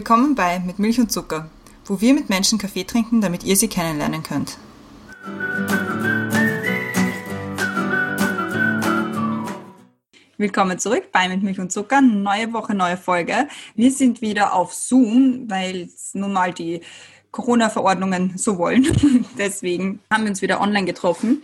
Willkommen bei Mit Milch und Zucker, wo wir mit Menschen Kaffee trinken, damit ihr sie kennenlernen könnt. Willkommen zurück bei Mit Milch und Zucker. Neue Woche, neue Folge. Wir sind wieder auf Zoom, weil nun mal die Corona-Verordnungen so wollen. Deswegen haben wir uns wieder online getroffen.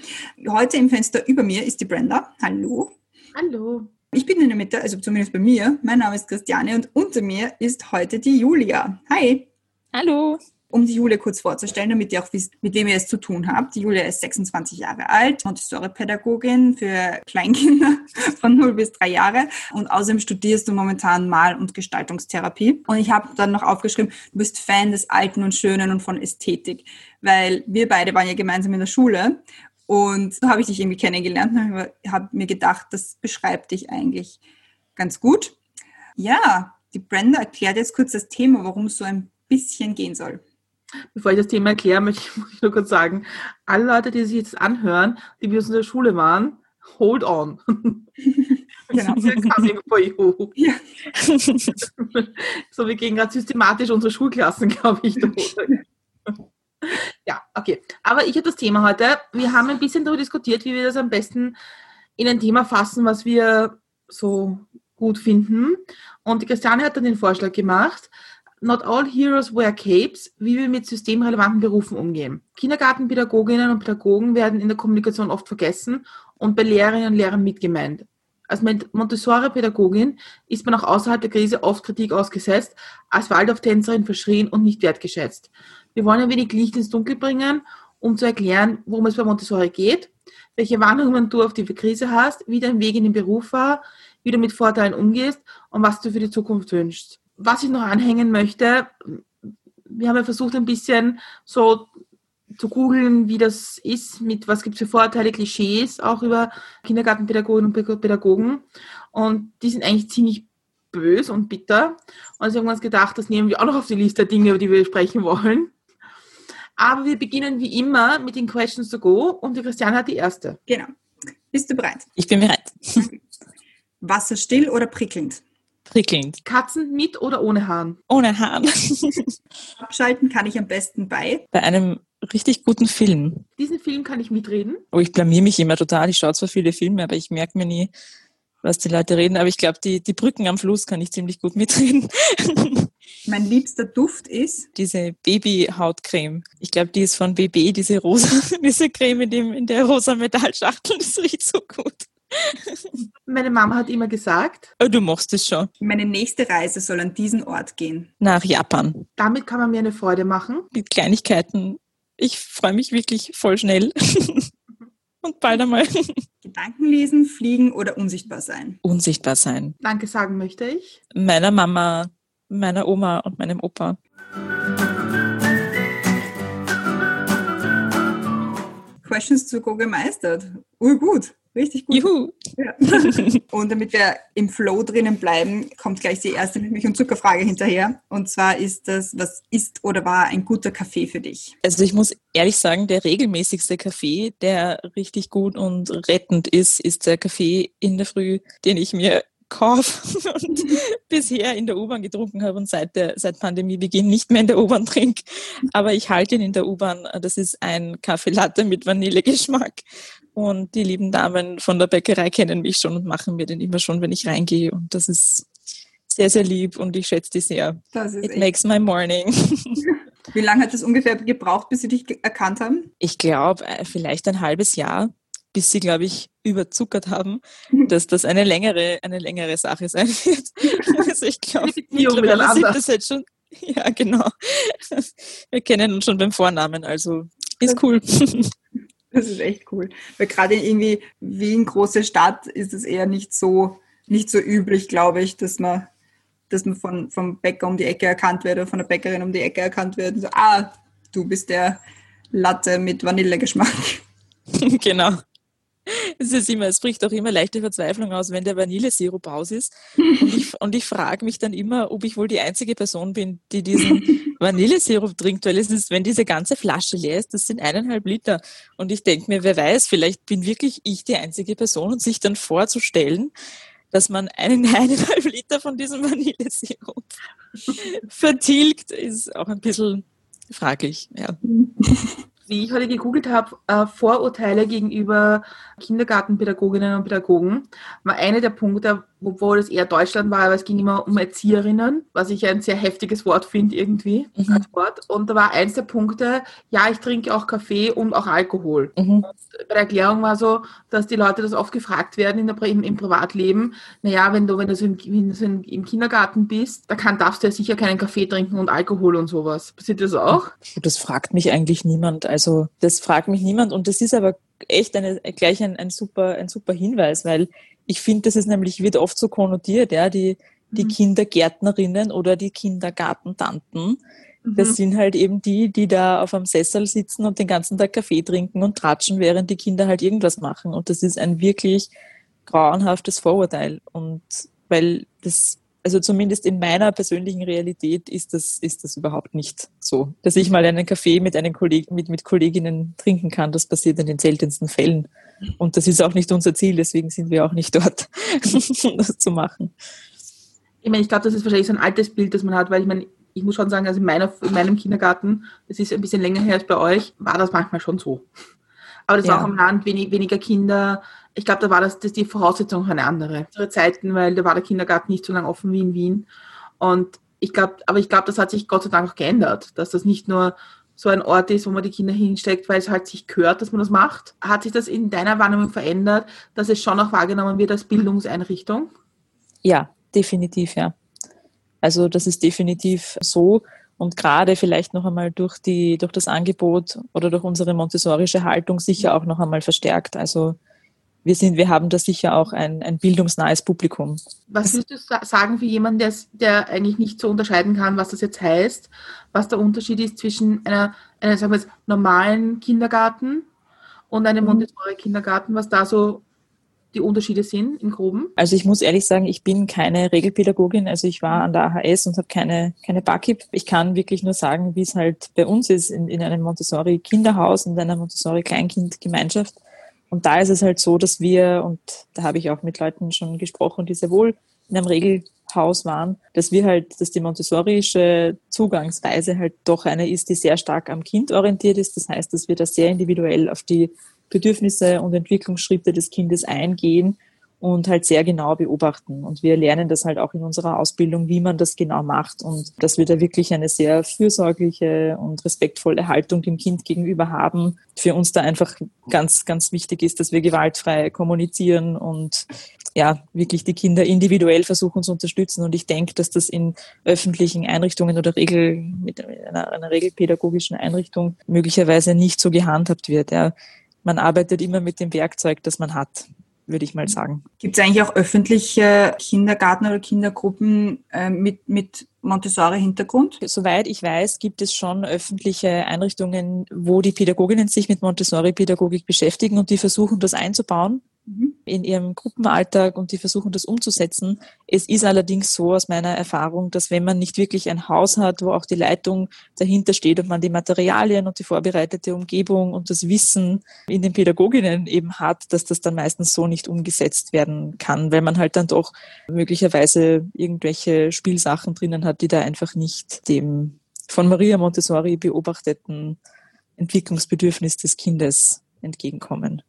Heute im Fenster über mir ist die Brenda. Hallo. Hallo. Ich bin in der Mitte, also zumindest bei mir. Mein Name ist Christiane und unter mir ist heute die Julia. Hi. Hallo. Um die Julia kurz vorzustellen, damit ihr auch wisst, mit wem ihr es zu tun habt. Die Julia ist 26 Jahre alt, Montessori-Pädagogin für Kleinkinder von 0 bis 3 Jahre und außerdem studierst du momentan Mal- und Gestaltungstherapie. Und ich habe dann noch aufgeschrieben, du bist Fan des Alten und Schönen und von Ästhetik, weil wir beide waren ja gemeinsam in der Schule und so habe ich dich irgendwie kennengelernt und habe mir gedacht, das beschreibt dich eigentlich ganz gut. Ja, die Brenda erklärt jetzt kurz das Thema, worum es so ein bisschen gehen soll. Bevor ich das Thema erkläre, möchte ich nur kurz sagen, alle Leute, die sich jetzt anhören, die wir aus der Schule waren, hold on. Genau. Ja. so, wir gehen gerade systematisch unsere Schulklassen, glaube ich, durch. Ja, okay. Aber ich habe das Thema heute. Wir haben ein bisschen darüber diskutiert, wie wir das am besten in ein Thema fassen, was wir so gut finden. Und die Christiane hat dann den Vorschlag gemacht, Not all heroes wear capes, wie wir mit systemrelevanten Berufen umgehen. Kindergartenpädagoginnen und Pädagogen werden in der Kommunikation oft vergessen und bei Lehrerinnen und Lehrern mitgemeint. Als Montessori-Pädagogin ist man auch außerhalb der Krise oft Kritik ausgesetzt, als Waldorf-Tänzerin verschrien und nicht wertgeschätzt. Wir wollen ein wenig Licht ins Dunkel bringen, um zu erklären, worum es bei Montessori geht, welche Warnungen du auf die Krise hast, wie dein Weg in den Beruf war, wie du mit Vorteilen umgehst und was du für die Zukunft wünschst. Was ich noch anhängen möchte, wir haben ja versucht ein bisschen so zu googeln, wie das ist, mit was gibt es für Vorteile, Klischees, auch über Kindergartenpädagogen und Pädagogen. Und die sind eigentlich ziemlich bös und bitter. Und also haben wir uns gedacht, das nehmen wir auch noch auf die Liste der Dinge, über die wir sprechen wollen. Aber wir beginnen wie immer mit den Questions to go und die Christiane hat die erste. Genau. Bist du bereit? Ich bin bereit. Wasserstill oder prickelnd? Prickelnd. Katzen mit oder ohne Haaren? Ohne Haaren. Abschalten kann ich am besten bei? Bei einem richtig guten Film. Diesen Film kann ich mitreden? Oh, ich blamier mich immer total. Ich schaue zwar viele Filme, aber ich merke mir nie, was die Leute reden. Aber ich glaube, die, die Brücken am Fluss kann ich ziemlich gut mitreden. Mein liebster Duft ist? Diese Babyhautcreme. Ich glaube, die ist von BB, diese rosa, diese Creme in, dem, in der rosa Metallschachtel. Das riecht so gut. Meine Mama hat immer gesagt, oh, du machst es schon. Meine nächste Reise soll an diesen Ort gehen. Nach Japan. Damit kann man mir eine Freude machen. Mit Kleinigkeiten. Ich freue mich wirklich voll schnell. Und bald einmal. Gedanken lesen, fliegen oder unsichtbar sein? Unsichtbar sein. Danke sagen möchte ich. Meiner Mama meiner Oma und meinem Opa. Questions to go gemeistert. Urgut. Richtig gut. Juhu. Ja. Und damit wir im Flow drinnen bleiben, kommt gleich die erste Milch- und Zuckerfrage hinterher. Und zwar ist das, was ist oder war ein guter Kaffee für dich? Also ich muss ehrlich sagen, der regelmäßigste Kaffee, der richtig gut und rettend ist, ist der Kaffee in der Früh, den ich mir Kauf und bisher in der U-Bahn getrunken habe und seit, der, seit Pandemiebeginn nicht mehr in der U-Bahn trinke. Aber ich halte ihn in der U-Bahn. Das ist ein Kaffee Latte mit Vanillegeschmack. Und die lieben Damen von der Bäckerei kennen mich schon und machen mir den immer schon, wenn ich reingehe. Und das ist sehr, sehr lieb und ich schätze die sehr. It makes my morning. Wie lange hat es ungefähr gebraucht, bis Sie dich erkannt haben? Ich glaube, äh, vielleicht ein halbes Jahr bis sie, glaube ich, überzuckert haben, dass das eine längere, eine längere Sache sein wird. Also ich glaube, mittlerweile sind das jetzt schon, ja genau. Wir kennen uns schon beim Vornamen, also ist cool. Das ist echt cool. Weil gerade irgendwie Wien, große Stadt, ist es eher nicht so, nicht so üblich, glaube ich, dass man, dass man von, vom Bäcker um die Ecke erkannt wird oder von der Bäckerin um die Ecke erkannt wird. So, ah, du bist der Latte mit Vanillegeschmack. genau. Es ist immer, es bricht auch immer leichte Verzweiflung aus, wenn der Vanillesirup aus ist. Und ich, und ich frage mich dann immer, ob ich wohl die einzige Person bin, die diesen Vanillesirup trinkt, weil es ist, wenn diese ganze Flasche leer ist, das sind eineinhalb Liter. Und ich denke mir, wer weiß, vielleicht bin wirklich ich die einzige Person und sich dann vorzustellen, dass man einen, eineinhalb Liter von diesem Vanillesirup vertilgt, ist auch ein bisschen fraglich. Ja. Wie ich heute gegoogelt habe, äh, Vorurteile gegenüber Kindergartenpädagoginnen und Pädagogen, war eine der Punkte, obwohl es eher Deutschland war, aber es ging immer um Erzieherinnen, was ich ein sehr heftiges Wort finde irgendwie mhm. als Wort. Und da war eins der Punkte, ja, ich trinke auch Kaffee und auch Alkohol. Mhm. bei der Erklärung war so, dass die Leute das oft gefragt werden in der, im, im Privatleben, naja, wenn du, wenn du, so im, wenn du so im Kindergarten bist, da kann, darfst du ja sicher keinen Kaffee trinken und Alkohol und sowas. Passiert das auch? Das fragt mich eigentlich niemand. Also das fragt mich niemand und das ist aber echt eine, gleich ein, ein, super, ein super Hinweis, weil ich finde, das ist nämlich, wird oft so konnotiert, ja, die, die mhm. Kindergärtnerinnen oder die Kindergartentanten. Das mhm. sind halt eben die, die da auf einem Sessel sitzen und den ganzen Tag Kaffee trinken und tratschen, während die Kinder halt irgendwas machen. Und das ist ein wirklich grauenhaftes Vorurteil. Und weil das also zumindest in meiner persönlichen Realität ist das, ist das überhaupt nicht so. Dass ich mal einen Kaffee mit einem Kollegen, mit, mit Kolleginnen trinken kann, das passiert in den seltensten Fällen. Und das ist auch nicht unser Ziel, deswegen sind wir auch nicht dort, um das zu machen. Ich meine, ich glaube, das ist wahrscheinlich so ein altes Bild, das man hat, weil ich meine, ich muss schon sagen, also in, meiner, in meinem Kindergarten, das ist ein bisschen länger her als bei euch, war das manchmal schon so. Aber das ja. war auch am Land wenig, weniger Kinder, ich glaube, da war das, das die Voraussetzung eine andere. Andere Zeiten, weil da war der Kindergarten nicht so lange offen wie in Wien. Und ich glaube, aber ich glaube, das hat sich Gott sei Dank auch geändert, dass das nicht nur so ein Ort ist, wo man die Kinder hinsteckt, weil es halt sich gehört, dass man das macht. Hat sich das in deiner Wahrnehmung verändert, dass es schon auch wahrgenommen wird als Bildungseinrichtung? Ja, definitiv, ja. Also das ist definitiv so. Und gerade vielleicht noch einmal durch, die, durch das Angebot oder durch unsere montessorische Haltung sicher auch noch einmal verstärkt. Also wir sind, wir haben da sicher auch ein, ein bildungsnahes Publikum. Was würdest du sagen für jemanden, der, der eigentlich nicht so unterscheiden kann, was das jetzt heißt, was der Unterschied ist zwischen einer, einer sagen wir jetzt, normalen Kindergarten und einem mhm. Montessori-Kindergarten, was da so die Unterschiede sind im Groben? Also ich muss ehrlich sagen, ich bin keine Regelpädagogin. Also ich war an der AHS und habe keine, keine BAKIP. Ich kann wirklich nur sagen, wie es halt bei uns ist in, in einem Montessori-Kinderhaus, in einer Montessori-Kleinkindgemeinschaft. Und da ist es halt so, dass wir, und da habe ich auch mit Leuten schon gesprochen, die sehr wohl in einem Regelhaus waren, dass wir halt, dass die montessorische Zugangsweise halt doch eine ist, die sehr stark am Kind orientiert ist. Das heißt, dass wir da sehr individuell auf die Bedürfnisse und Entwicklungsschritte des Kindes eingehen und halt sehr genau beobachten. Und wir lernen das halt auch in unserer Ausbildung, wie man das genau macht und dass wir da wirklich eine sehr fürsorgliche und respektvolle Haltung dem Kind gegenüber haben. Für uns da einfach ganz, ganz wichtig ist, dass wir gewaltfrei kommunizieren und ja, wirklich die Kinder individuell versuchen zu unterstützen. Und ich denke, dass das in öffentlichen Einrichtungen oder Regel, mit einer, einer regelpädagogischen Einrichtung möglicherweise nicht so gehandhabt wird. Ja. Man arbeitet immer mit dem Werkzeug, das man hat würde ich mal sagen. Gibt es eigentlich auch öffentliche Kindergarten oder Kindergruppen äh, mit, mit Montessori-Hintergrund? Soweit ich weiß, gibt es schon öffentliche Einrichtungen, wo die Pädagoginnen sich mit Montessori-Pädagogik beschäftigen und die versuchen, das einzubauen. Mhm. in ihrem Gruppenalltag und die versuchen das umzusetzen. Es ist allerdings so aus meiner Erfahrung, dass wenn man nicht wirklich ein Haus hat, wo auch die Leitung dahinter steht und man die Materialien und die vorbereitete Umgebung und das Wissen in den Pädagoginnen eben hat, dass das dann meistens so nicht umgesetzt werden kann, weil man halt dann doch möglicherweise irgendwelche Spielsachen drinnen hat, die da einfach nicht dem von Maria Montessori beobachteten Entwicklungsbedürfnis des Kindes entgegenkommen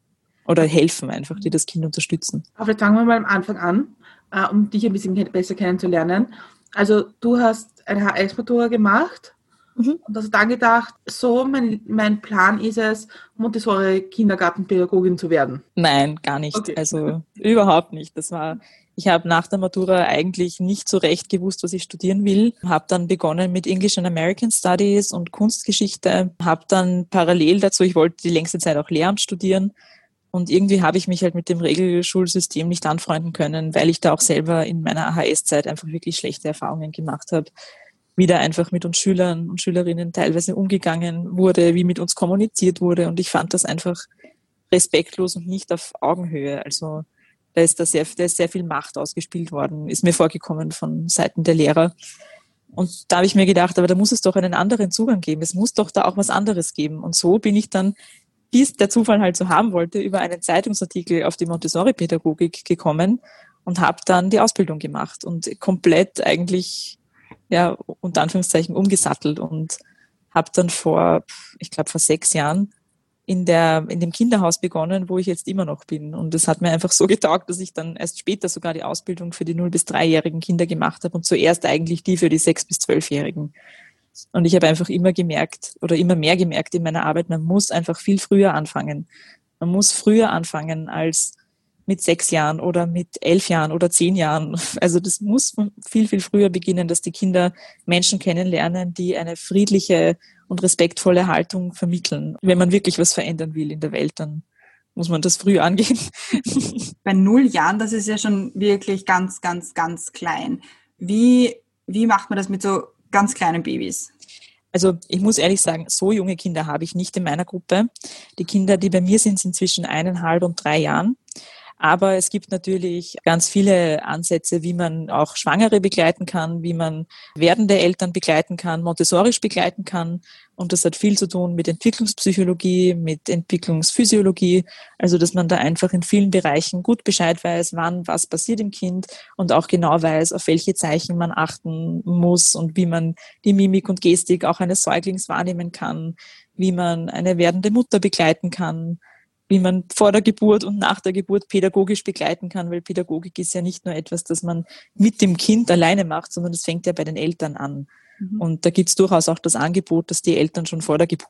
oder helfen einfach, die das Kind unterstützen. Aber vielleicht fangen wir mal am Anfang an, äh, um dich ein bisschen besser kennenzulernen. Also du hast eine HS-Matura gemacht mhm. und hast dann gedacht, so mein, mein Plan ist es, Montessori-Kindergartenpädagogin zu werden. Nein, gar nicht. Okay. Also überhaupt nicht. Das war ich habe nach der Matura eigentlich nicht so recht gewusst, was ich studieren will. Habe dann begonnen mit English and American Studies und Kunstgeschichte. Habe dann parallel dazu, ich wollte die längste Zeit auch Lehramt studieren, und irgendwie habe ich mich halt mit dem Regelschulsystem nicht anfreunden können, weil ich da auch selber in meiner AHS-Zeit einfach wirklich schlechte Erfahrungen gemacht habe. Wie da einfach mit uns Schülern und Schülerinnen teilweise umgegangen wurde, wie mit uns kommuniziert wurde. Und ich fand das einfach respektlos und nicht auf Augenhöhe. Also da ist da sehr, da ist sehr viel Macht ausgespielt worden, ist mir vorgekommen von Seiten der Lehrer. Und da habe ich mir gedacht, aber da muss es doch einen anderen Zugang geben. Es muss doch da auch was anderes geben. Und so bin ich dann wie es der Zufall halt so haben wollte, über einen Zeitungsartikel auf die Montessori-Pädagogik gekommen und habe dann die Ausbildung gemacht und komplett eigentlich, ja, unter Anführungszeichen umgesattelt und habe dann vor, ich glaube, vor sechs Jahren in, der, in dem Kinderhaus begonnen, wo ich jetzt immer noch bin. Und es hat mir einfach so getaugt, dass ich dann erst später sogar die Ausbildung für die 0- bis 3-jährigen Kinder gemacht habe und zuerst eigentlich die für die 6- bis 12-jährigen. Und ich habe einfach immer gemerkt oder immer mehr gemerkt in meiner Arbeit, man muss einfach viel früher anfangen. Man muss früher anfangen als mit sechs Jahren oder mit elf Jahren oder zehn Jahren. Also das muss viel, viel früher beginnen, dass die Kinder Menschen kennenlernen, die eine friedliche und respektvolle Haltung vermitteln. Wenn man wirklich was verändern will in der Welt, dann muss man das früh angehen. Bei null Jahren, das ist ja schon wirklich ganz, ganz, ganz klein. Wie, wie macht man das mit so ganz kleinen Babys? Also ich muss ehrlich sagen, so junge Kinder habe ich nicht in meiner Gruppe. Die Kinder, die bei mir sind, sind zwischen eineinhalb und drei Jahren. Aber es gibt natürlich ganz viele Ansätze, wie man auch Schwangere begleiten kann, wie man werdende Eltern begleiten kann, montessorisch begleiten kann. Und das hat viel zu tun mit Entwicklungspsychologie, mit Entwicklungsphysiologie. Also, dass man da einfach in vielen Bereichen gut Bescheid weiß, wann was passiert im Kind und auch genau weiß, auf welche Zeichen man achten muss und wie man die Mimik und Gestik auch eines Säuglings wahrnehmen kann, wie man eine werdende Mutter begleiten kann wie man vor der Geburt und nach der Geburt pädagogisch begleiten kann, weil Pädagogik ist ja nicht nur etwas, das man mit dem Kind alleine macht, sondern das fängt ja bei den Eltern an. Mhm. Und da gibt es durchaus auch das Angebot, dass die Eltern schon vor der, Geburt,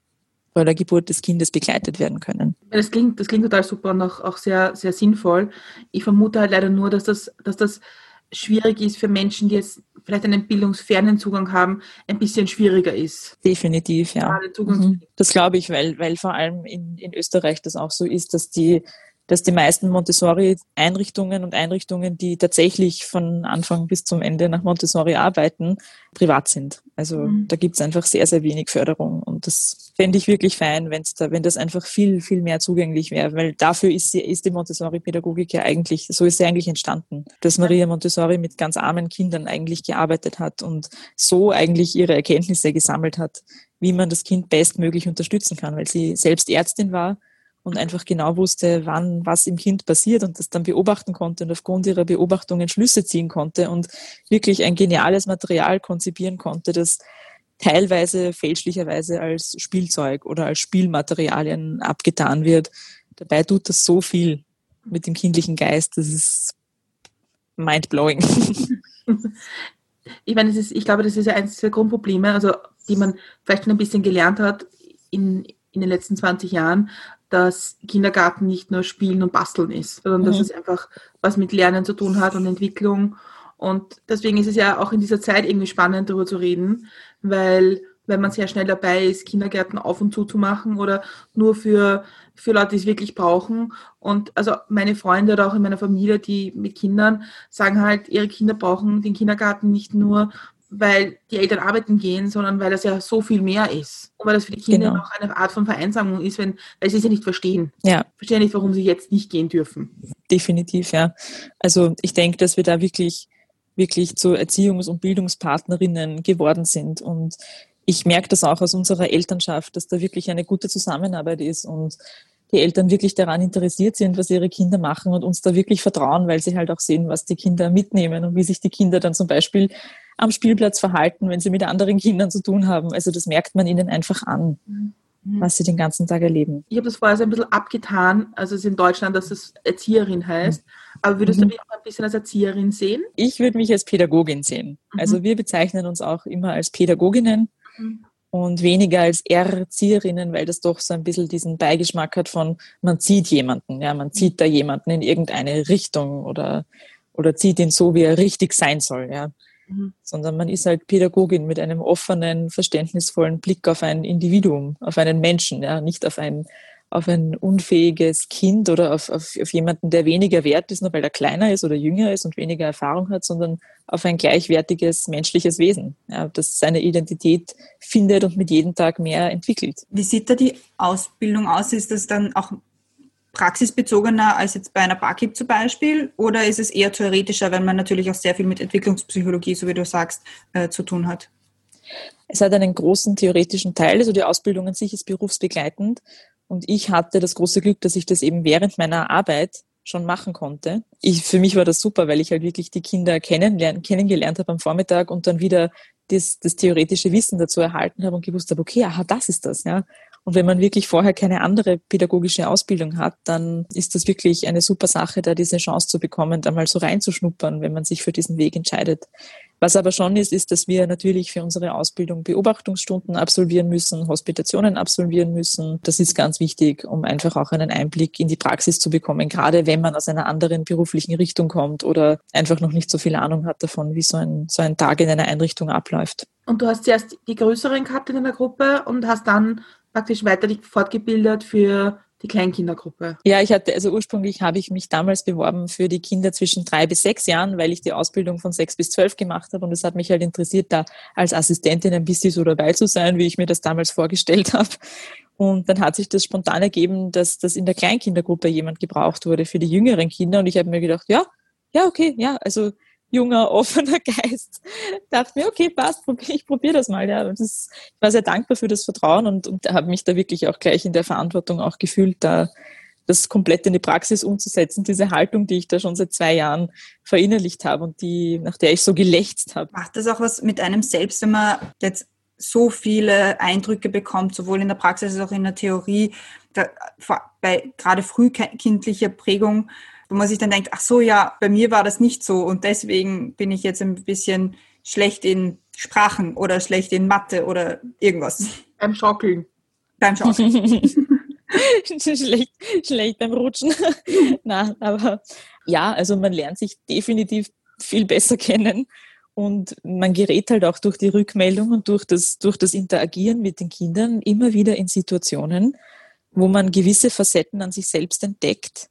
vor der Geburt des Kindes begleitet werden können. Das klingt, das klingt total super und auch, auch sehr, sehr sinnvoll. Ich vermute halt leider nur, dass das, dass das schwierig ist für Menschen, die jetzt vielleicht einen bildungsfernen Zugang haben, ein bisschen schwieriger ist. Definitiv, ja. Mhm. Das glaube ich, weil, weil vor allem in, in Österreich das auch so ist, dass die dass die meisten Montessori-Einrichtungen und Einrichtungen, die tatsächlich von Anfang bis zum Ende nach Montessori arbeiten, privat sind. Also mhm. da gibt es einfach sehr, sehr wenig Förderung. Und das fände ich wirklich fein, wenn's da, wenn das einfach viel, viel mehr zugänglich wäre. Weil dafür ist, sie, ist die Montessori-Pädagogik ja eigentlich, so ist sie eigentlich entstanden. Dass Maria Montessori mit ganz armen Kindern eigentlich gearbeitet hat und so eigentlich ihre Erkenntnisse gesammelt hat, wie man das Kind bestmöglich unterstützen kann, weil sie selbst Ärztin war und einfach genau wusste, wann was im Kind passiert und das dann beobachten konnte und aufgrund ihrer Beobachtungen Schlüsse ziehen konnte und wirklich ein geniales Material konzipieren konnte, das teilweise fälschlicherweise als Spielzeug oder als Spielmaterialien abgetan wird. Dabei tut das so viel mit dem kindlichen Geist, das ist mindblowing. Ich meine, ist, ich glaube, das ist ja eines der Grundprobleme, also die man vielleicht schon ein bisschen gelernt hat in, in den letzten 20 Jahren, dass Kindergarten nicht nur Spielen und Basteln ist, sondern mhm. dass es einfach was mit Lernen zu tun hat und Entwicklung. Und deswegen ist es ja auch in dieser Zeit irgendwie spannend, darüber zu reden, weil wenn man sehr schnell dabei ist, Kindergärten auf und zu zu machen oder nur für, für Leute, die es wirklich brauchen. Und also meine Freunde oder auch in meiner Familie, die mit Kindern sagen halt, ihre Kinder brauchen den Kindergarten nicht nur, weil die Eltern arbeiten gehen, sondern weil das ja so viel mehr ist. Und weil das für die Kinder genau. noch eine Art von Vereinsamung ist, wenn, weil sie es ja nicht verstehen. Ja. Verstehen nicht, warum sie jetzt nicht gehen dürfen. Definitiv, ja. Also ich denke, dass wir da wirklich, wirklich zu Erziehungs- und Bildungspartnerinnen geworden sind. Und ich merke das auch aus unserer Elternschaft, dass da wirklich eine gute Zusammenarbeit ist und die Eltern wirklich daran interessiert sind, was ihre Kinder machen und uns da wirklich vertrauen, weil sie halt auch sehen, was die Kinder mitnehmen und wie sich die Kinder dann zum Beispiel am Spielplatz verhalten, wenn sie mit anderen Kindern zu tun haben. Also das merkt man ihnen einfach an, mhm. was sie den ganzen Tag erleben. Ich habe das vorher so ein bisschen abgetan, also es ist in Deutschland, dass es Erzieherin heißt. Aber würdest mhm. du dich auch ein bisschen als Erzieherin sehen? Ich würde mich als Pädagogin sehen. Mhm. Also wir bezeichnen uns auch immer als Pädagoginnen mhm. und weniger als Erzieherinnen, weil das doch so ein bisschen diesen Beigeschmack hat von, man zieht jemanden, ja, man zieht da jemanden in irgendeine Richtung oder, oder zieht ihn so, wie er richtig sein soll, ja. Mhm. Sondern man ist halt Pädagogin mit einem offenen, verständnisvollen Blick auf ein Individuum, auf einen Menschen, ja, nicht auf ein, auf ein unfähiges Kind oder auf, auf, auf jemanden, der weniger wert ist, nur weil er kleiner ist oder jünger ist und weniger Erfahrung hat, sondern auf ein gleichwertiges menschliches Wesen, ja, das seine Identität findet und mit jedem Tag mehr entwickelt. Wie sieht da die Ausbildung aus? Ist das dann auch praxisbezogener als jetzt bei einer Barkeep zum Beispiel? Oder ist es eher theoretischer, wenn man natürlich auch sehr viel mit Entwicklungspsychologie, so wie du sagst, äh, zu tun hat? Es hat einen großen theoretischen Teil, also die Ausbildung an sich ist berufsbegleitend. Und ich hatte das große Glück, dass ich das eben während meiner Arbeit schon machen konnte. Ich, für mich war das super, weil ich halt wirklich die Kinder kennenlernen, kennengelernt habe am Vormittag und dann wieder das, das theoretische Wissen dazu erhalten habe und gewusst habe, okay, aha, das ist das, ja. Und wenn man wirklich vorher keine andere pädagogische Ausbildung hat, dann ist das wirklich eine super Sache, da diese Chance zu bekommen, da mal so reinzuschnuppern, wenn man sich für diesen Weg entscheidet. Was aber schon ist, ist, dass wir natürlich für unsere Ausbildung Beobachtungsstunden absolvieren müssen, Hospitationen absolvieren müssen. Das ist ganz wichtig, um einfach auch einen Einblick in die Praxis zu bekommen, gerade wenn man aus einer anderen beruflichen Richtung kommt oder einfach noch nicht so viel Ahnung hat davon, wie so ein, so ein Tag in einer Einrichtung abläuft. Und du hast zuerst die größeren gehabt in einer Gruppe und hast dann praktisch weiter fortgebildet für die Kleinkindergruppe? Ja, ich hatte, also ursprünglich habe ich mich damals beworben für die Kinder zwischen drei bis sechs Jahren, weil ich die Ausbildung von sechs bis zwölf gemacht habe und es hat mich halt interessiert, da als Assistentin ein bisschen so dabei zu sein, wie ich mir das damals vorgestellt habe. Und dann hat sich das spontan ergeben, dass das in der Kleinkindergruppe jemand gebraucht wurde für die jüngeren Kinder und ich habe mir gedacht, ja, ja, okay, ja, also junger, offener Geist. Dachte mir, okay, passt, ich probiere das mal. Ja. Das, ich war sehr dankbar für das Vertrauen und, und habe mich da wirklich auch gleich in der Verantwortung auch gefühlt, da das komplett in die Praxis umzusetzen, diese Haltung, die ich da schon seit zwei Jahren verinnerlicht habe und die, nach der ich so gelächzt habe. Macht das auch was mit einem selbst, wenn man jetzt so viele Eindrücke bekommt, sowohl in der Praxis als auch in der Theorie, da, bei gerade frühkindlicher Prägung, wo man sich dann denkt, ach so, ja, bei mir war das nicht so und deswegen bin ich jetzt ein bisschen schlecht in Sprachen oder schlecht in Mathe oder irgendwas. Beim Schaukeln. Beim Schaukeln. schlecht, schlecht beim Rutschen. Na, aber ja, also man lernt sich definitiv viel besser kennen und man gerät halt auch durch die Rückmeldung und durch das, durch das Interagieren mit den Kindern immer wieder in Situationen, wo man gewisse Facetten an sich selbst entdeckt,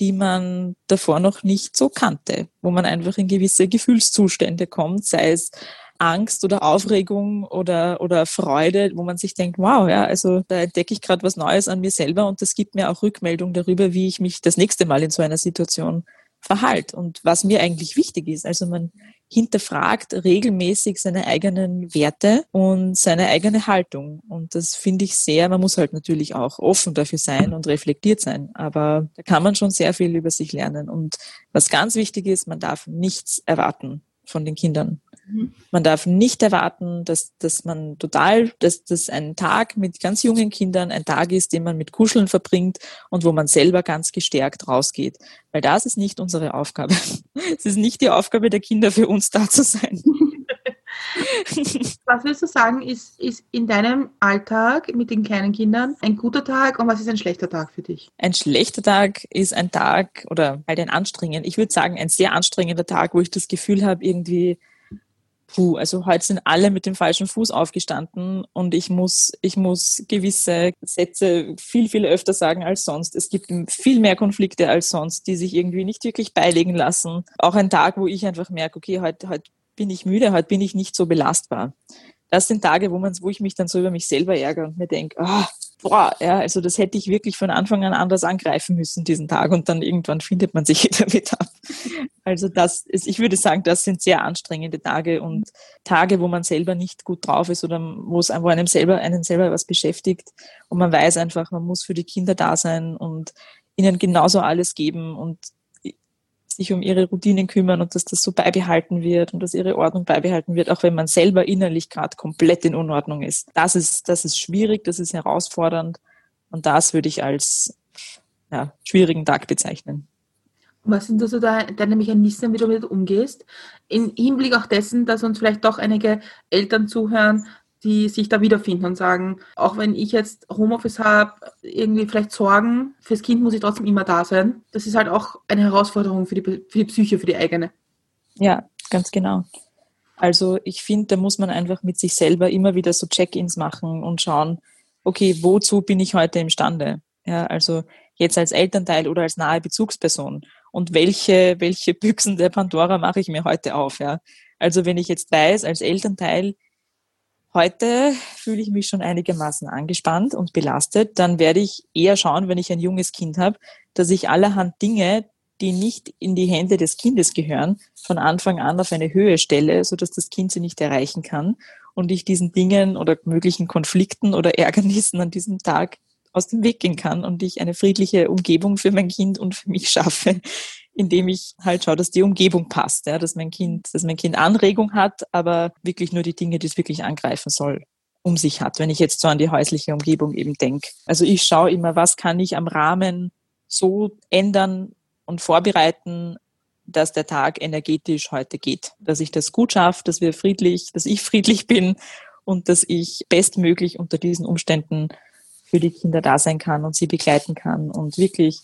die man davor noch nicht so kannte, wo man einfach in gewisse Gefühlszustände kommt, sei es Angst oder Aufregung oder, oder Freude, wo man sich denkt, wow, ja, also da entdecke ich gerade was Neues an mir selber und das gibt mir auch Rückmeldung darüber, wie ich mich das nächste Mal in so einer Situation verhalte und was mir eigentlich wichtig ist. Also man hinterfragt regelmäßig seine eigenen Werte und seine eigene Haltung. Und das finde ich sehr, man muss halt natürlich auch offen dafür sein und reflektiert sein. Aber da kann man schon sehr viel über sich lernen. Und was ganz wichtig ist, man darf nichts erwarten von den Kindern. Man darf nicht erwarten, dass, dass man total, dass das ein Tag mit ganz jungen Kindern ein Tag ist, den man mit Kuscheln verbringt und wo man selber ganz gestärkt rausgeht. Weil das ist nicht unsere Aufgabe. Es ist nicht die Aufgabe der Kinder, für uns da zu sein. Was würdest du sagen, ist, ist in deinem Alltag mit den kleinen Kindern ein guter Tag und was ist ein schlechter Tag für dich? Ein schlechter Tag ist ein Tag oder halt ein anstrengend, ich würde sagen, ein sehr anstrengender Tag, wo ich das Gefühl habe, irgendwie, puh, also heute sind alle mit dem falschen Fuß aufgestanden und ich muss, ich muss gewisse Sätze viel, viel öfter sagen als sonst. Es gibt viel mehr Konflikte als sonst, die sich irgendwie nicht wirklich beilegen lassen. Auch ein Tag, wo ich einfach merke, okay, heute, heute bin ich müde, heute bin ich nicht so belastbar. Das sind Tage, wo man, wo ich mich dann so über mich selber ärgere und mir denke, oh, boah, ja, also das hätte ich wirklich von Anfang an anders angreifen müssen, diesen Tag. Und dann irgendwann findet man sich damit ab. Also das ist, ich würde sagen, das sind sehr anstrengende Tage und Tage, wo man selber nicht gut drauf ist oder wo es wo einem selber, einen selber was beschäftigt. Und man weiß einfach, man muss für die Kinder da sein und ihnen genauso alles geben und sich um ihre Routinen kümmern und dass das so beibehalten wird und dass ihre Ordnung beibehalten wird, auch wenn man selber innerlich gerade komplett in Unordnung ist. Das ist, das ist schwierig, das ist herausfordernd und das würde ich als ja, schwierigen Tag bezeichnen. Was sind also deine Mechanismen, wie du damit umgehst? Im Hinblick auch dessen, dass uns vielleicht doch einige Eltern zuhören, die sich da wiederfinden und sagen, auch wenn ich jetzt Homeoffice habe, irgendwie vielleicht Sorgen, fürs Kind muss ich trotzdem immer da sein. Das ist halt auch eine Herausforderung für die, für die Psyche, für die eigene. Ja, ganz genau. Also ich finde, da muss man einfach mit sich selber immer wieder so Check-ins machen und schauen, okay, wozu bin ich heute imstande? Ja, also jetzt als Elternteil oder als nahe Bezugsperson. Und welche, welche Büchsen der Pandora mache ich mir heute auf? Ja? Also wenn ich jetzt weiß, als Elternteil, Heute fühle ich mich schon einigermaßen angespannt und belastet. Dann werde ich eher schauen, wenn ich ein junges Kind habe, dass ich allerhand Dinge, die nicht in die Hände des Kindes gehören, von Anfang an auf eine Höhe stelle, sodass das Kind sie nicht erreichen kann und ich diesen Dingen oder möglichen Konflikten oder Ärgernissen an diesem Tag aus dem Weg gehen kann und ich eine friedliche Umgebung für mein Kind und für mich schaffe, indem ich halt schaue, dass die Umgebung passt, ja, dass mein Kind, dass mein Kind Anregung hat, aber wirklich nur die Dinge, die es wirklich angreifen soll, um sich hat, wenn ich jetzt so an die häusliche Umgebung eben denke. Also ich schaue immer, was kann ich am Rahmen so ändern und vorbereiten, dass der Tag energetisch heute geht, dass ich das gut schaffe, dass wir friedlich, dass ich friedlich bin und dass ich bestmöglich unter diesen Umständen für die Kinder da sein kann und sie begleiten kann und wirklich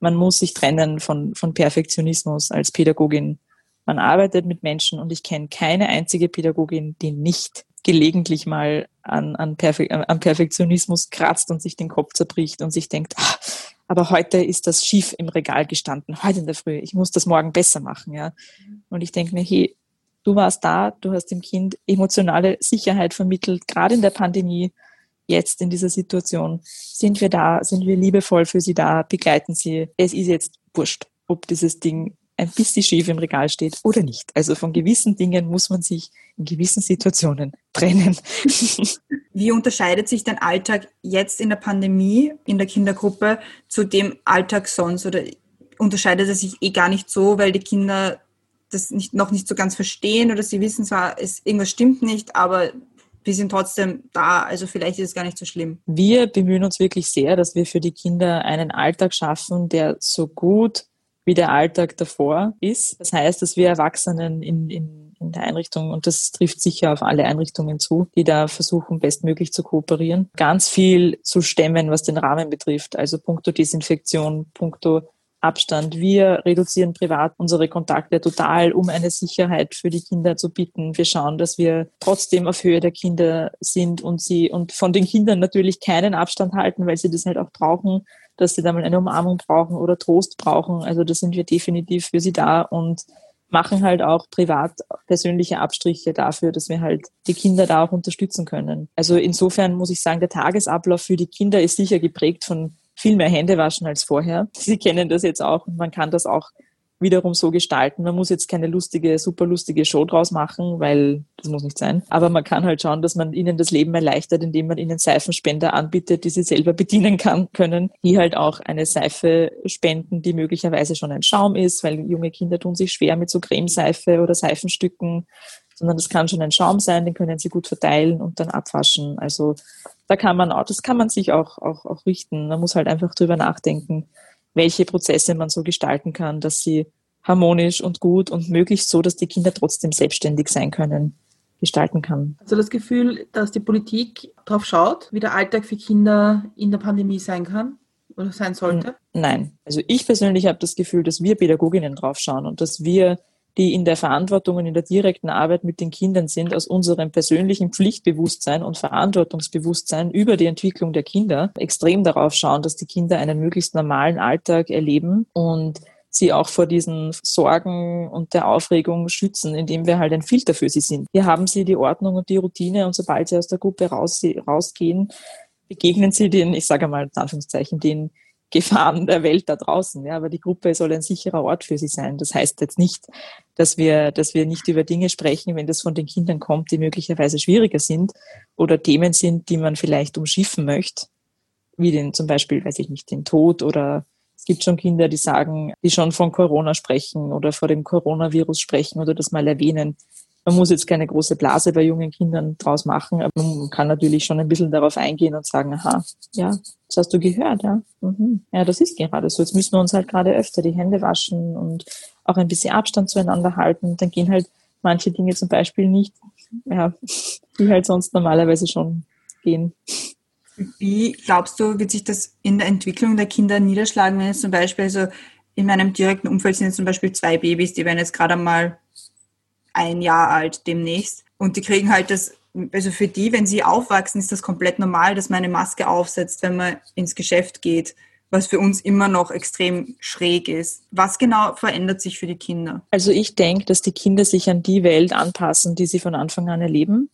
man muss sich trennen von, von Perfektionismus als Pädagogin. Man arbeitet mit Menschen und ich kenne keine einzige Pädagogin, die nicht gelegentlich mal an, an, Perfe an Perfektionismus kratzt und sich den Kopf zerbricht und sich denkt, ach, aber heute ist das schief im Regal gestanden, heute in der Früh, ich muss das morgen besser machen, ja. Und ich denke mir, hey, du warst da, du hast dem Kind emotionale Sicherheit vermittelt, gerade in der Pandemie, jetzt in dieser Situation. Sind wir da, sind wir liebevoll für sie da, begleiten sie. Es ist jetzt wurscht, ob dieses Ding ein bisschen schief im Regal steht oder nicht. Also von gewissen Dingen muss man sich in gewissen Situationen trennen. Wie unterscheidet sich dein Alltag jetzt in der Pandemie in der Kindergruppe zu dem Alltag sonst? Oder unterscheidet er sich eh gar nicht so, weil die Kinder das nicht, noch nicht so ganz verstehen oder sie wissen zwar, es, irgendwas stimmt nicht, aber wir sind trotzdem da. Also vielleicht ist es gar nicht so schlimm. Wir bemühen uns wirklich sehr, dass wir für die Kinder einen Alltag schaffen, der so gut wie der Alltag davor ist. Das heißt, dass wir Erwachsenen in, in, in der Einrichtung, und das trifft sicher auf alle Einrichtungen zu, die da versuchen, bestmöglich zu kooperieren, ganz viel zu stemmen, was den Rahmen betrifft. Also punkto Desinfektion, punkto Abstand. Wir reduzieren privat unsere Kontakte total, um eine Sicherheit für die Kinder zu bieten. Wir schauen, dass wir trotzdem auf Höhe der Kinder sind und sie und von den Kindern natürlich keinen Abstand halten, weil sie das halt auch brauchen, dass sie da mal eine Umarmung brauchen oder Trost brauchen. Also da sind wir definitiv für sie da und machen halt auch privat persönliche Abstriche dafür, dass wir halt die Kinder da auch unterstützen können. Also insofern muss ich sagen, der Tagesablauf für die Kinder ist sicher geprägt von viel mehr Hände waschen als vorher. Sie kennen das jetzt auch und man kann das auch wiederum so gestalten. Man muss jetzt keine lustige, super lustige Show draus machen, weil das muss nicht sein. Aber man kann halt schauen, dass man ihnen das Leben erleichtert, indem man ihnen Seifenspender anbietet, die sie selber bedienen kann, können. Die halt auch eine Seife spenden, die möglicherweise schon ein Schaum ist, weil junge Kinder tun sich schwer mit so Cremeseife oder Seifenstücken sondern das kann schon ein Schaum sein, den können Sie gut verteilen und dann abwaschen. Also da kann man auch, das kann man sich auch, auch, auch richten. Man muss halt einfach drüber nachdenken, welche Prozesse man so gestalten kann, dass sie harmonisch und gut und möglichst so, dass die Kinder trotzdem selbstständig sein können, gestalten kann. Also das Gefühl, dass die Politik darauf schaut, wie der Alltag für Kinder in der Pandemie sein kann oder sein sollte? Nein. Also ich persönlich habe das Gefühl, dass wir Pädagoginnen drauf schauen und dass wir die in der Verantwortung und in der direkten Arbeit mit den Kindern sind, aus unserem persönlichen Pflichtbewusstsein und Verantwortungsbewusstsein über die Entwicklung der Kinder extrem darauf schauen, dass die Kinder einen möglichst normalen Alltag erleben und sie auch vor diesen Sorgen und der Aufregung schützen, indem wir halt ein Filter für sie sind. Hier haben sie die Ordnung und die Routine und sobald sie aus der Gruppe raus, rausgehen, begegnen sie den, ich sage mal in Anführungszeichen, den Gefahren der Welt da draußen. Ja, aber die Gruppe soll ein sicherer Ort für sie sein. Das heißt jetzt nicht, dass wir, dass wir nicht über Dinge sprechen, wenn das von den Kindern kommt, die möglicherweise schwieriger sind oder Themen sind, die man vielleicht umschiffen möchte, wie den zum Beispiel, weiß ich nicht, den Tod oder es gibt schon Kinder, die sagen, die schon von Corona sprechen oder vor dem Coronavirus sprechen oder das mal erwähnen. Man muss jetzt keine große Blase bei jungen Kindern draus machen, aber man kann natürlich schon ein bisschen darauf eingehen und sagen, aha, ja, das hast du gehört, ja. Mhm. Ja, das ist gerade so. Jetzt müssen wir uns halt gerade öfter die Hände waschen und auch ein bisschen Abstand zueinander halten. Dann gehen halt manche Dinge zum Beispiel nicht, ja, die halt sonst normalerweise schon gehen. Wie glaubst du, wird sich das in der Entwicklung der Kinder niederschlagen, wenn jetzt zum Beispiel, also in meinem direkten Umfeld sind jetzt zum Beispiel zwei Babys, die werden jetzt gerade mal ein Jahr alt demnächst. Und die kriegen halt das, also für die, wenn sie aufwachsen, ist das komplett normal, dass man eine Maske aufsetzt, wenn man ins Geschäft geht, was für uns immer noch extrem schräg ist. Was genau verändert sich für die Kinder? Also ich denke, dass die Kinder sich an die Welt anpassen, die sie von Anfang an erleben.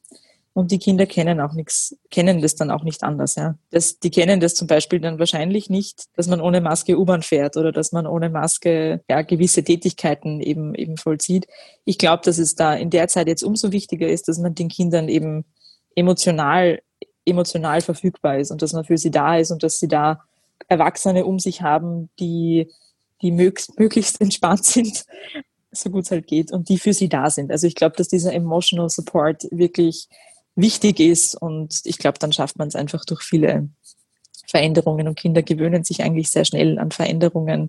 Und die Kinder kennen auch nichts, kennen das dann auch nicht anders. Ja. Das, die kennen das zum Beispiel dann wahrscheinlich nicht, dass man ohne Maske U-Bahn fährt oder dass man ohne Maske ja, gewisse Tätigkeiten eben, eben vollzieht. Ich glaube, dass es da in der Zeit jetzt umso wichtiger ist, dass man den Kindern eben emotional emotional verfügbar ist und dass man für sie da ist und dass sie da Erwachsene um sich haben, die, die möglichst, möglichst entspannt sind, so gut es halt geht und die für sie da sind. Also ich glaube, dass dieser emotional Support wirklich wichtig ist und ich glaube, dann schafft man es einfach durch viele Veränderungen und Kinder gewöhnen sich eigentlich sehr schnell an Veränderungen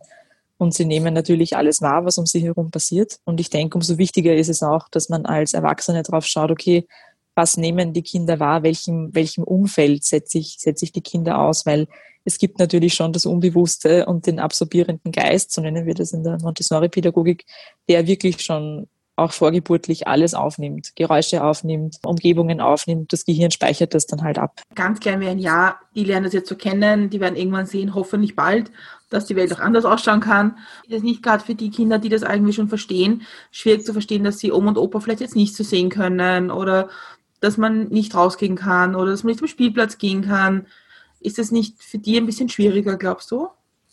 und sie nehmen natürlich alles wahr, was um sie herum passiert. Und ich denke, umso wichtiger ist es auch, dass man als Erwachsene drauf schaut, okay, was nehmen die Kinder wahr, welchem, welchem Umfeld setze ich, setze ich die Kinder aus, weil es gibt natürlich schon das Unbewusste und den absorbierenden Geist, so nennen wir das in der Montessori-Pädagogik, der wirklich schon auch vorgeburtlich alles aufnimmt, Geräusche aufnimmt, Umgebungen aufnimmt, das Gehirn speichert das dann halt ab. Ganz klein wie ein Jahr, die lernen das jetzt so kennen, die werden irgendwann sehen, hoffentlich bald, dass die Welt auch anders ausschauen kann. Das ist nicht gerade für die Kinder, die das eigentlich schon verstehen, schwierig zu verstehen, dass sie Oma und Opa vielleicht jetzt nicht so sehen können oder dass man nicht rausgehen kann oder dass man nicht zum Spielplatz gehen kann. Ist das nicht für die ein bisschen schwieriger, glaubst du?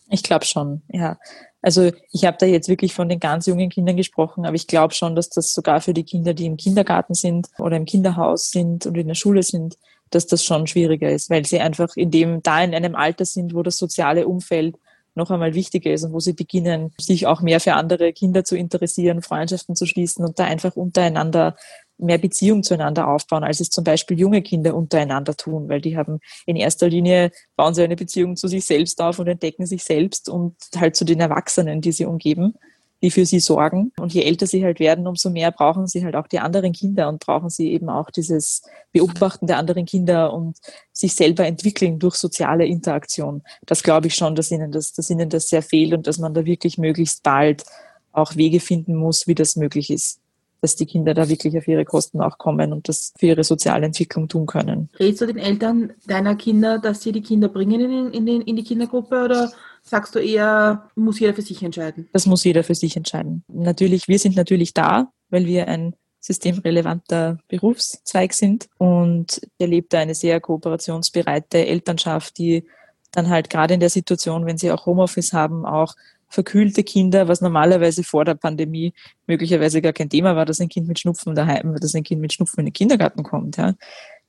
Ich glaube schon, ja. Also ich habe da jetzt wirklich von den ganz jungen Kindern gesprochen, aber ich glaube schon, dass das sogar für die Kinder, die im Kindergarten sind oder im Kinderhaus sind und in der Schule sind, dass das schon schwieriger ist, weil sie einfach in dem da in einem Alter sind, wo das soziale Umfeld noch einmal wichtiger ist und wo sie beginnen, sich auch mehr für andere Kinder zu interessieren, Freundschaften zu schließen und da einfach untereinander mehr Beziehung zueinander aufbauen, als es zum Beispiel junge Kinder untereinander tun, weil die haben in erster Linie, bauen sie eine Beziehung zu sich selbst auf und entdecken sich selbst und halt zu den Erwachsenen, die sie umgeben, die für sie sorgen. Und je älter sie halt werden, umso mehr brauchen sie halt auch die anderen Kinder und brauchen sie eben auch dieses Beobachten der anderen Kinder und sich selber entwickeln durch soziale Interaktion. Das glaube ich schon, dass ihnen das, dass ihnen das sehr fehlt und dass man da wirklich möglichst bald auch Wege finden muss, wie das möglich ist dass die Kinder da wirklich auf ihre Kosten auch kommen und das für ihre soziale Entwicklung tun können. Redest du den Eltern deiner Kinder, dass sie die Kinder bringen in, in, in, in die Kindergruppe oder sagst du eher, muss jeder für sich entscheiden? Das muss jeder für sich entscheiden. Natürlich, wir sind natürlich da, weil wir ein systemrelevanter Berufszweig sind und erlebt da eine sehr kooperationsbereite Elternschaft, die dann halt gerade in der Situation, wenn sie auch Homeoffice haben, auch verkühlte Kinder, was normalerweise vor der Pandemie möglicherweise gar kein Thema war, dass ein Kind mit Schnupfen daheim, dass ein Kind mit Schnupfen in den Kindergarten kommt, ja,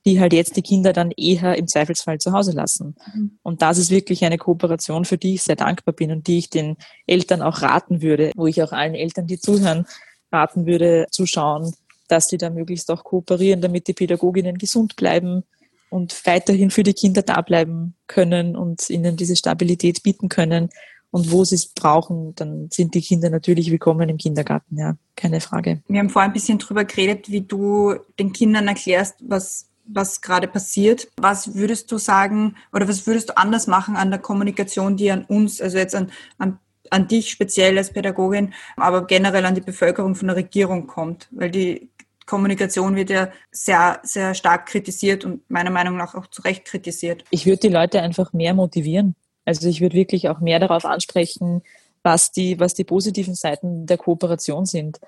die halt jetzt die Kinder dann eher im Zweifelsfall zu Hause lassen. Mhm. Und das ist wirklich eine Kooperation, für die ich sehr dankbar bin und die ich den Eltern auch raten würde, wo ich auch allen Eltern, die zuhören, raten würde, zu schauen, dass sie da möglichst auch kooperieren, damit die Pädagoginnen gesund bleiben und weiterhin für die Kinder da bleiben können und ihnen diese Stabilität bieten können, und wo sie es brauchen, dann sind die Kinder natürlich willkommen im Kindergarten, ja, keine Frage. Wir haben vorhin ein bisschen drüber geredet, wie du den Kindern erklärst, was was gerade passiert. Was würdest du sagen oder was würdest du anders machen an der Kommunikation, die an uns, also jetzt an, an, an dich speziell als Pädagogin, aber generell an die Bevölkerung von der Regierung kommt? Weil die Kommunikation wird ja sehr, sehr stark kritisiert und meiner Meinung nach auch zu Recht kritisiert. Ich würde die Leute einfach mehr motivieren. Also ich würde wirklich auch mehr darauf ansprechen, was die, was die positiven Seiten der Kooperation sind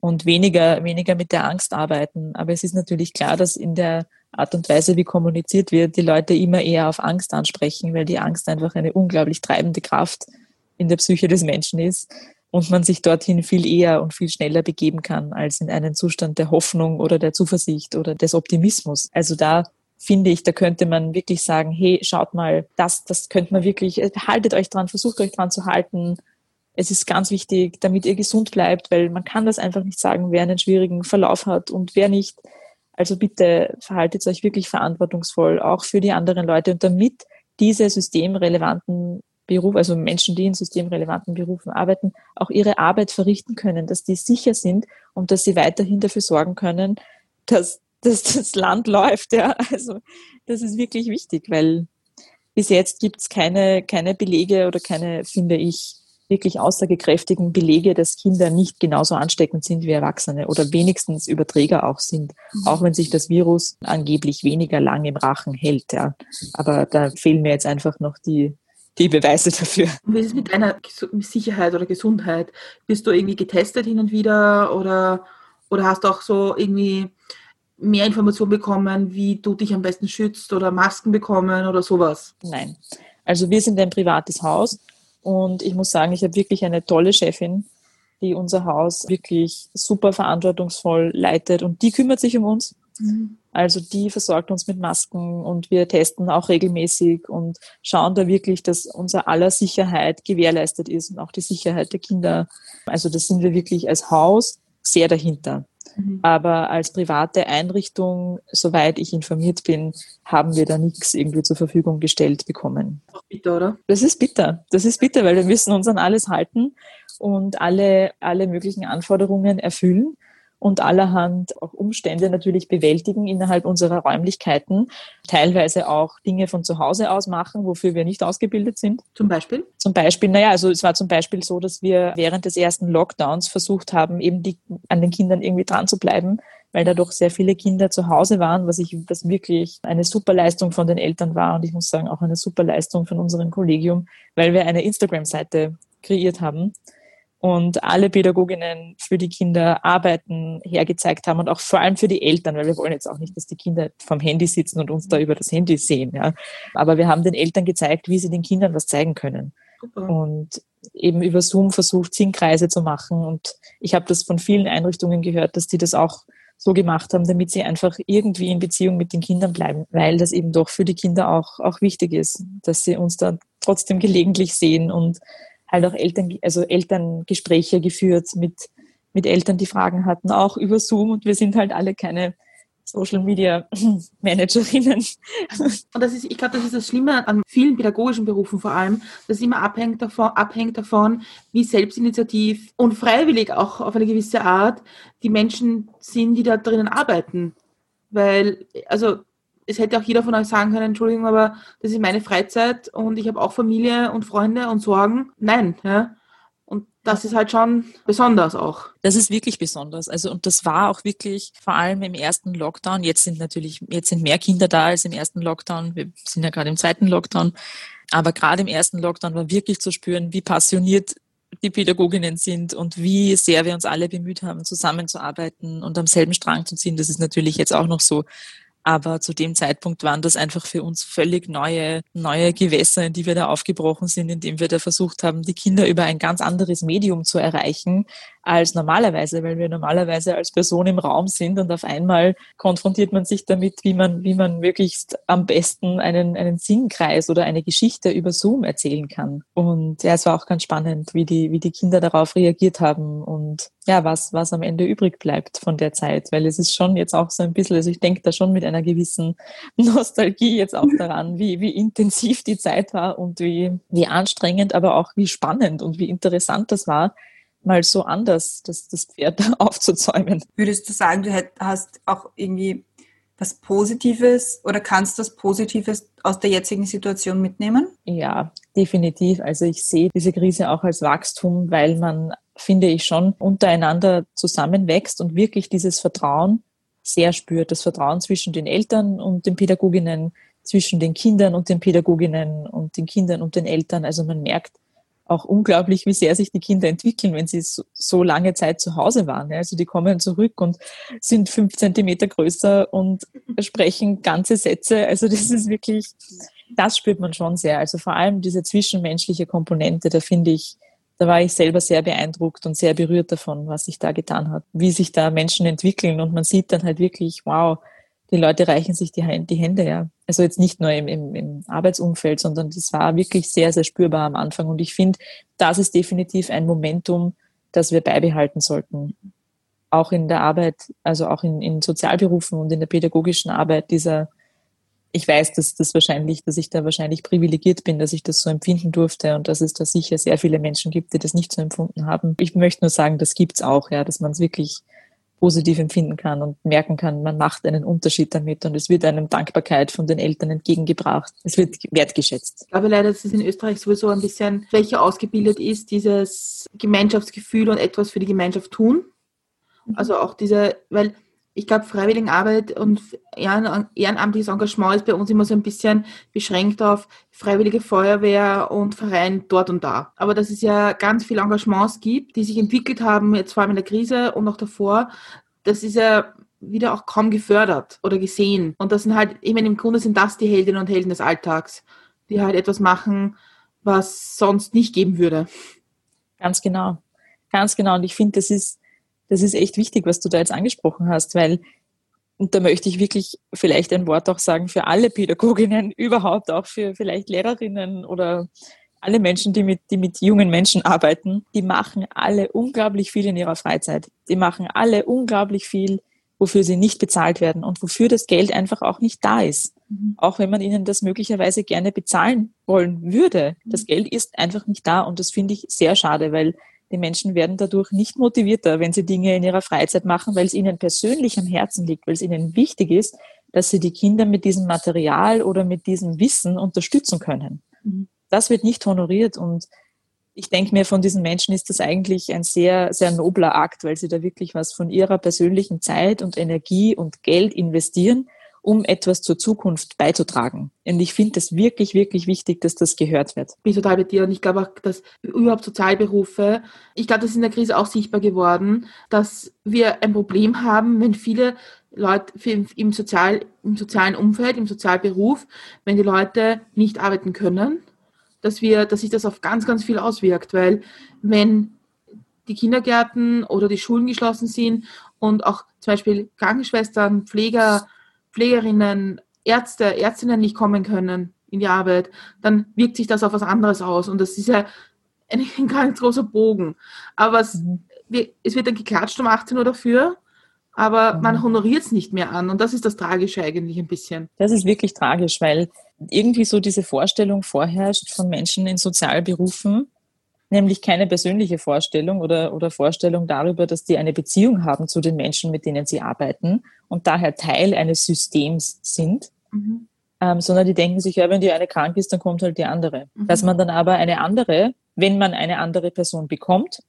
und weniger, weniger mit der Angst arbeiten. Aber es ist natürlich klar, dass in der Art und Weise, wie kommuniziert wird, die Leute immer eher auf Angst ansprechen, weil die Angst einfach eine unglaublich treibende Kraft in der Psyche des Menschen ist und man sich dorthin viel eher und viel schneller begeben kann als in einen Zustand der Hoffnung oder der Zuversicht oder des Optimismus. Also da finde ich, da könnte man wirklich sagen, hey, schaut mal, das, das könnte man wirklich, äh, haltet euch dran, versucht euch dran zu halten. Es ist ganz wichtig, damit ihr gesund bleibt, weil man kann das einfach nicht sagen, wer einen schwierigen Verlauf hat und wer nicht. Also bitte verhaltet euch wirklich verantwortungsvoll, auch für die anderen Leute und damit diese systemrelevanten Berufe, also Menschen, die in systemrelevanten Berufen arbeiten, auch ihre Arbeit verrichten können, dass die sicher sind und dass sie weiterhin dafür sorgen können, dass dass das Land läuft. Ja. Also das ist wirklich wichtig, weil bis jetzt gibt es keine, keine Belege oder keine, finde ich, wirklich aussagekräftigen Belege, dass Kinder nicht genauso ansteckend sind wie Erwachsene oder wenigstens Überträger auch sind, mhm. auch wenn sich das Virus angeblich weniger lang im Rachen hält. Ja. Aber da fehlen mir jetzt einfach noch die, die Beweise dafür. Wie ist es mit deiner Sicherheit oder Gesundheit? Bist du irgendwie getestet hin und wieder oder, oder hast du auch so irgendwie mehr Informationen bekommen, wie du dich am besten schützt oder Masken bekommen oder sowas? Nein. Also wir sind ein privates Haus und ich muss sagen, ich habe wirklich eine tolle Chefin, die unser Haus wirklich super verantwortungsvoll leitet und die kümmert sich um uns Mhm. Also die versorgt uns mit Masken und wir testen auch regelmäßig und schauen da wirklich, dass unser aller Sicherheit gewährleistet ist und auch die Sicherheit der Kinder. Also das sind wir wirklich als Haus sehr dahinter. Mhm. Aber als private Einrichtung, soweit ich informiert bin, haben wir da nichts irgendwie zur Verfügung gestellt bekommen. Auch bitter, oder? Das ist bitter. Das ist bitter, weil wir müssen uns an alles halten und alle, alle möglichen Anforderungen erfüllen und allerhand auch Umstände natürlich bewältigen innerhalb unserer Räumlichkeiten, teilweise auch Dinge von zu Hause aus machen, wofür wir nicht ausgebildet sind. Zum Beispiel? Zum Beispiel, naja, also es war zum Beispiel so, dass wir während des ersten Lockdowns versucht haben, eben die, an den Kindern irgendwie dran zu bleiben, weil da doch sehr viele Kinder zu Hause waren, was ich, was wirklich eine super Leistung von den Eltern war und ich muss sagen auch eine super Leistung von unserem Kollegium, weil wir eine Instagram-Seite kreiert haben und alle Pädagoginnen für die Kinder Arbeiten hergezeigt haben und auch vor allem für die Eltern, weil wir wollen jetzt auch nicht, dass die Kinder vom Handy sitzen und uns da über das Handy sehen. Ja. Aber wir haben den Eltern gezeigt, wie sie den Kindern was zeigen können. Super. Und eben über Zoom versucht, Sinnkreise zu machen. Und ich habe das von vielen Einrichtungen gehört, dass die das auch so gemacht haben, damit sie einfach irgendwie in Beziehung mit den Kindern bleiben, weil das eben doch für die Kinder auch, auch wichtig ist, dass sie uns da trotzdem gelegentlich sehen und halt auch Eltern, also Elterngespräche geführt mit, mit Eltern, die Fragen hatten, auch über Zoom und wir sind halt alle keine Social Media Managerinnen. Und das ist, ich glaube, das ist das Schlimme an vielen pädagogischen Berufen vor allem, dass es immer abhängt davon, abhängt davon, wie selbstinitiativ und freiwillig auch auf eine gewisse Art die Menschen sind, die da drinnen arbeiten. Weil, also es hätte auch jeder von euch sagen können, Entschuldigung, aber das ist meine Freizeit und ich habe auch Familie und Freunde und Sorgen. Nein, ja. Und das ist halt schon besonders auch. Das ist wirklich besonders. Also, und das war auch wirklich vor allem im ersten Lockdown. Jetzt sind natürlich, jetzt sind mehr Kinder da als im ersten Lockdown. Wir sind ja gerade im zweiten Lockdown. Aber gerade im ersten Lockdown war wirklich zu spüren, wie passioniert die Pädagoginnen sind und wie sehr wir uns alle bemüht haben, zusammenzuarbeiten und am selben Strang zu ziehen. Das ist natürlich jetzt auch noch so. Aber zu dem Zeitpunkt waren das einfach für uns völlig neue, neue Gewässer, in die wir da aufgebrochen sind, indem wir da versucht haben, die Kinder über ein ganz anderes Medium zu erreichen, als normalerweise, weil wir normalerweise als Person im Raum sind und auf einmal konfrontiert man sich damit, wie man, wie man möglichst am besten einen, einen Sinnkreis oder eine Geschichte über Zoom erzählen kann. Und ja, es war auch ganz spannend, wie die, wie die Kinder darauf reagiert haben und ja, was, was am Ende übrig bleibt von der Zeit, weil es ist schon jetzt auch so ein bisschen, also ich denke da schon mit einer gewissen Nostalgie jetzt auch daran, wie, wie intensiv die Zeit war und wie, wie anstrengend, aber auch wie spannend und wie interessant das war, mal so anders das, das Pferd aufzuzäumen. Würdest du sagen, du hast auch irgendwie was Positives oder kannst das Positives aus der jetzigen Situation mitnehmen? Ja, definitiv. Also ich sehe diese Krise auch als Wachstum, weil man, finde ich, schon untereinander zusammenwächst und wirklich dieses Vertrauen sehr spürt. Das Vertrauen zwischen den Eltern und den Pädagoginnen, zwischen den Kindern und den Pädagoginnen und den Kindern und den Eltern. Also man merkt, auch unglaublich, wie sehr sich die Kinder entwickeln, wenn sie so, so lange Zeit zu Hause waren. Also die kommen zurück und sind fünf Zentimeter größer und sprechen ganze Sätze. Also das ist wirklich, das spürt man schon sehr. Also vor allem diese zwischenmenschliche Komponente, da finde ich, da war ich selber sehr beeindruckt und sehr berührt davon, was sich da getan hat, wie sich da Menschen entwickeln und man sieht dann halt wirklich, wow, die Leute reichen sich die, die Hände, ja. Also jetzt nicht nur im, im, im Arbeitsumfeld, sondern das war wirklich sehr, sehr spürbar am Anfang. Und ich finde, das ist definitiv ein Momentum, das wir beibehalten sollten. Auch in der Arbeit, also auch in, in Sozialberufen und in der pädagogischen Arbeit dieser, ich weiß, dass das wahrscheinlich, dass ich da wahrscheinlich privilegiert bin, dass ich das so empfinden durfte und dass es da sicher sehr viele Menschen gibt, die das nicht so empfunden haben. Ich möchte nur sagen, das gibt's auch, ja, dass man es wirklich positiv empfinden kann und merken kann, man macht einen Unterschied damit und es wird einem Dankbarkeit von den Eltern entgegengebracht. Es wird wertgeschätzt. Ich glaube leider, dass es in Österreich sowieso ein bisschen schwächer ausgebildet ist, dieses Gemeinschaftsgefühl und etwas für die Gemeinschaft tun. Mhm. Also auch diese, weil ich glaube, Freiwilligenarbeit und ehrenamtliches Engagement ist bei uns immer so ein bisschen beschränkt auf Freiwillige Feuerwehr und Verein dort und da. Aber dass es ja ganz viele Engagements gibt, die sich entwickelt haben, jetzt vor allem in der Krise und auch davor, das ist ja wieder auch kaum gefördert oder gesehen. Und das sind halt, ich meine, im Grunde sind das die Heldinnen und Helden des Alltags, die halt etwas machen, was sonst nicht geben würde. Ganz genau. Ganz genau. Und ich finde, das ist das ist echt wichtig, was du da jetzt angesprochen hast, weil und da möchte ich wirklich vielleicht ein Wort auch sagen für alle Pädagoginnen, überhaupt auch für vielleicht Lehrerinnen oder alle Menschen, die mit, die mit jungen Menschen arbeiten, die machen alle unglaublich viel in ihrer Freizeit. Die machen alle unglaublich viel, wofür sie nicht bezahlt werden und wofür das Geld einfach auch nicht da ist. Mhm. Auch wenn man ihnen das möglicherweise gerne bezahlen wollen würde. Das Geld ist einfach nicht da und das finde ich sehr schade, weil die Menschen werden dadurch nicht motivierter, wenn sie Dinge in ihrer Freizeit machen, weil es ihnen persönlich am Herzen liegt, weil es ihnen wichtig ist, dass sie die Kinder mit diesem Material oder mit diesem Wissen unterstützen können. Mhm. Das wird nicht honoriert und ich denke mir, von diesen Menschen ist das eigentlich ein sehr, sehr nobler Akt, weil sie da wirklich was von ihrer persönlichen Zeit und Energie und Geld investieren um etwas zur Zukunft beizutragen. Und ich finde es wirklich, wirklich wichtig, dass das gehört wird. Ich bin total bei dir und ich glaube auch, dass überhaupt Sozialberufe, ich glaube, das ist in der Krise auch sichtbar geworden, dass wir ein Problem haben, wenn viele Leute im, Sozial, im sozialen Umfeld, im Sozialberuf, wenn die Leute nicht arbeiten können, dass wir, dass sich das auf ganz, ganz viel auswirkt, weil wenn die Kindergärten oder die Schulen geschlossen sind und auch zum Beispiel Krankenschwestern, Pfleger, Pflegerinnen, Ärzte, Ärztinnen nicht kommen können in die Arbeit, dann wirkt sich das auf was anderes aus. Und das ist ja ein, ein ganz großer Bogen. Aber es, mhm. es, wird dann geklatscht um 18 Uhr dafür, aber mhm. man honoriert es nicht mehr an. Und das ist das Tragische eigentlich ein bisschen. Das ist wirklich tragisch, weil irgendwie so diese Vorstellung vorherrscht von Menschen in Sozialberufen, nämlich keine persönliche Vorstellung oder, oder Vorstellung darüber, dass die eine Beziehung haben zu den Menschen, mit denen sie arbeiten und daher Teil eines Systems sind, mhm. ähm, sondern die denken sich, ja, wenn die eine krank ist, dann kommt halt die andere. Mhm. Dass man dann aber eine andere, wenn man eine andere Person bekommt,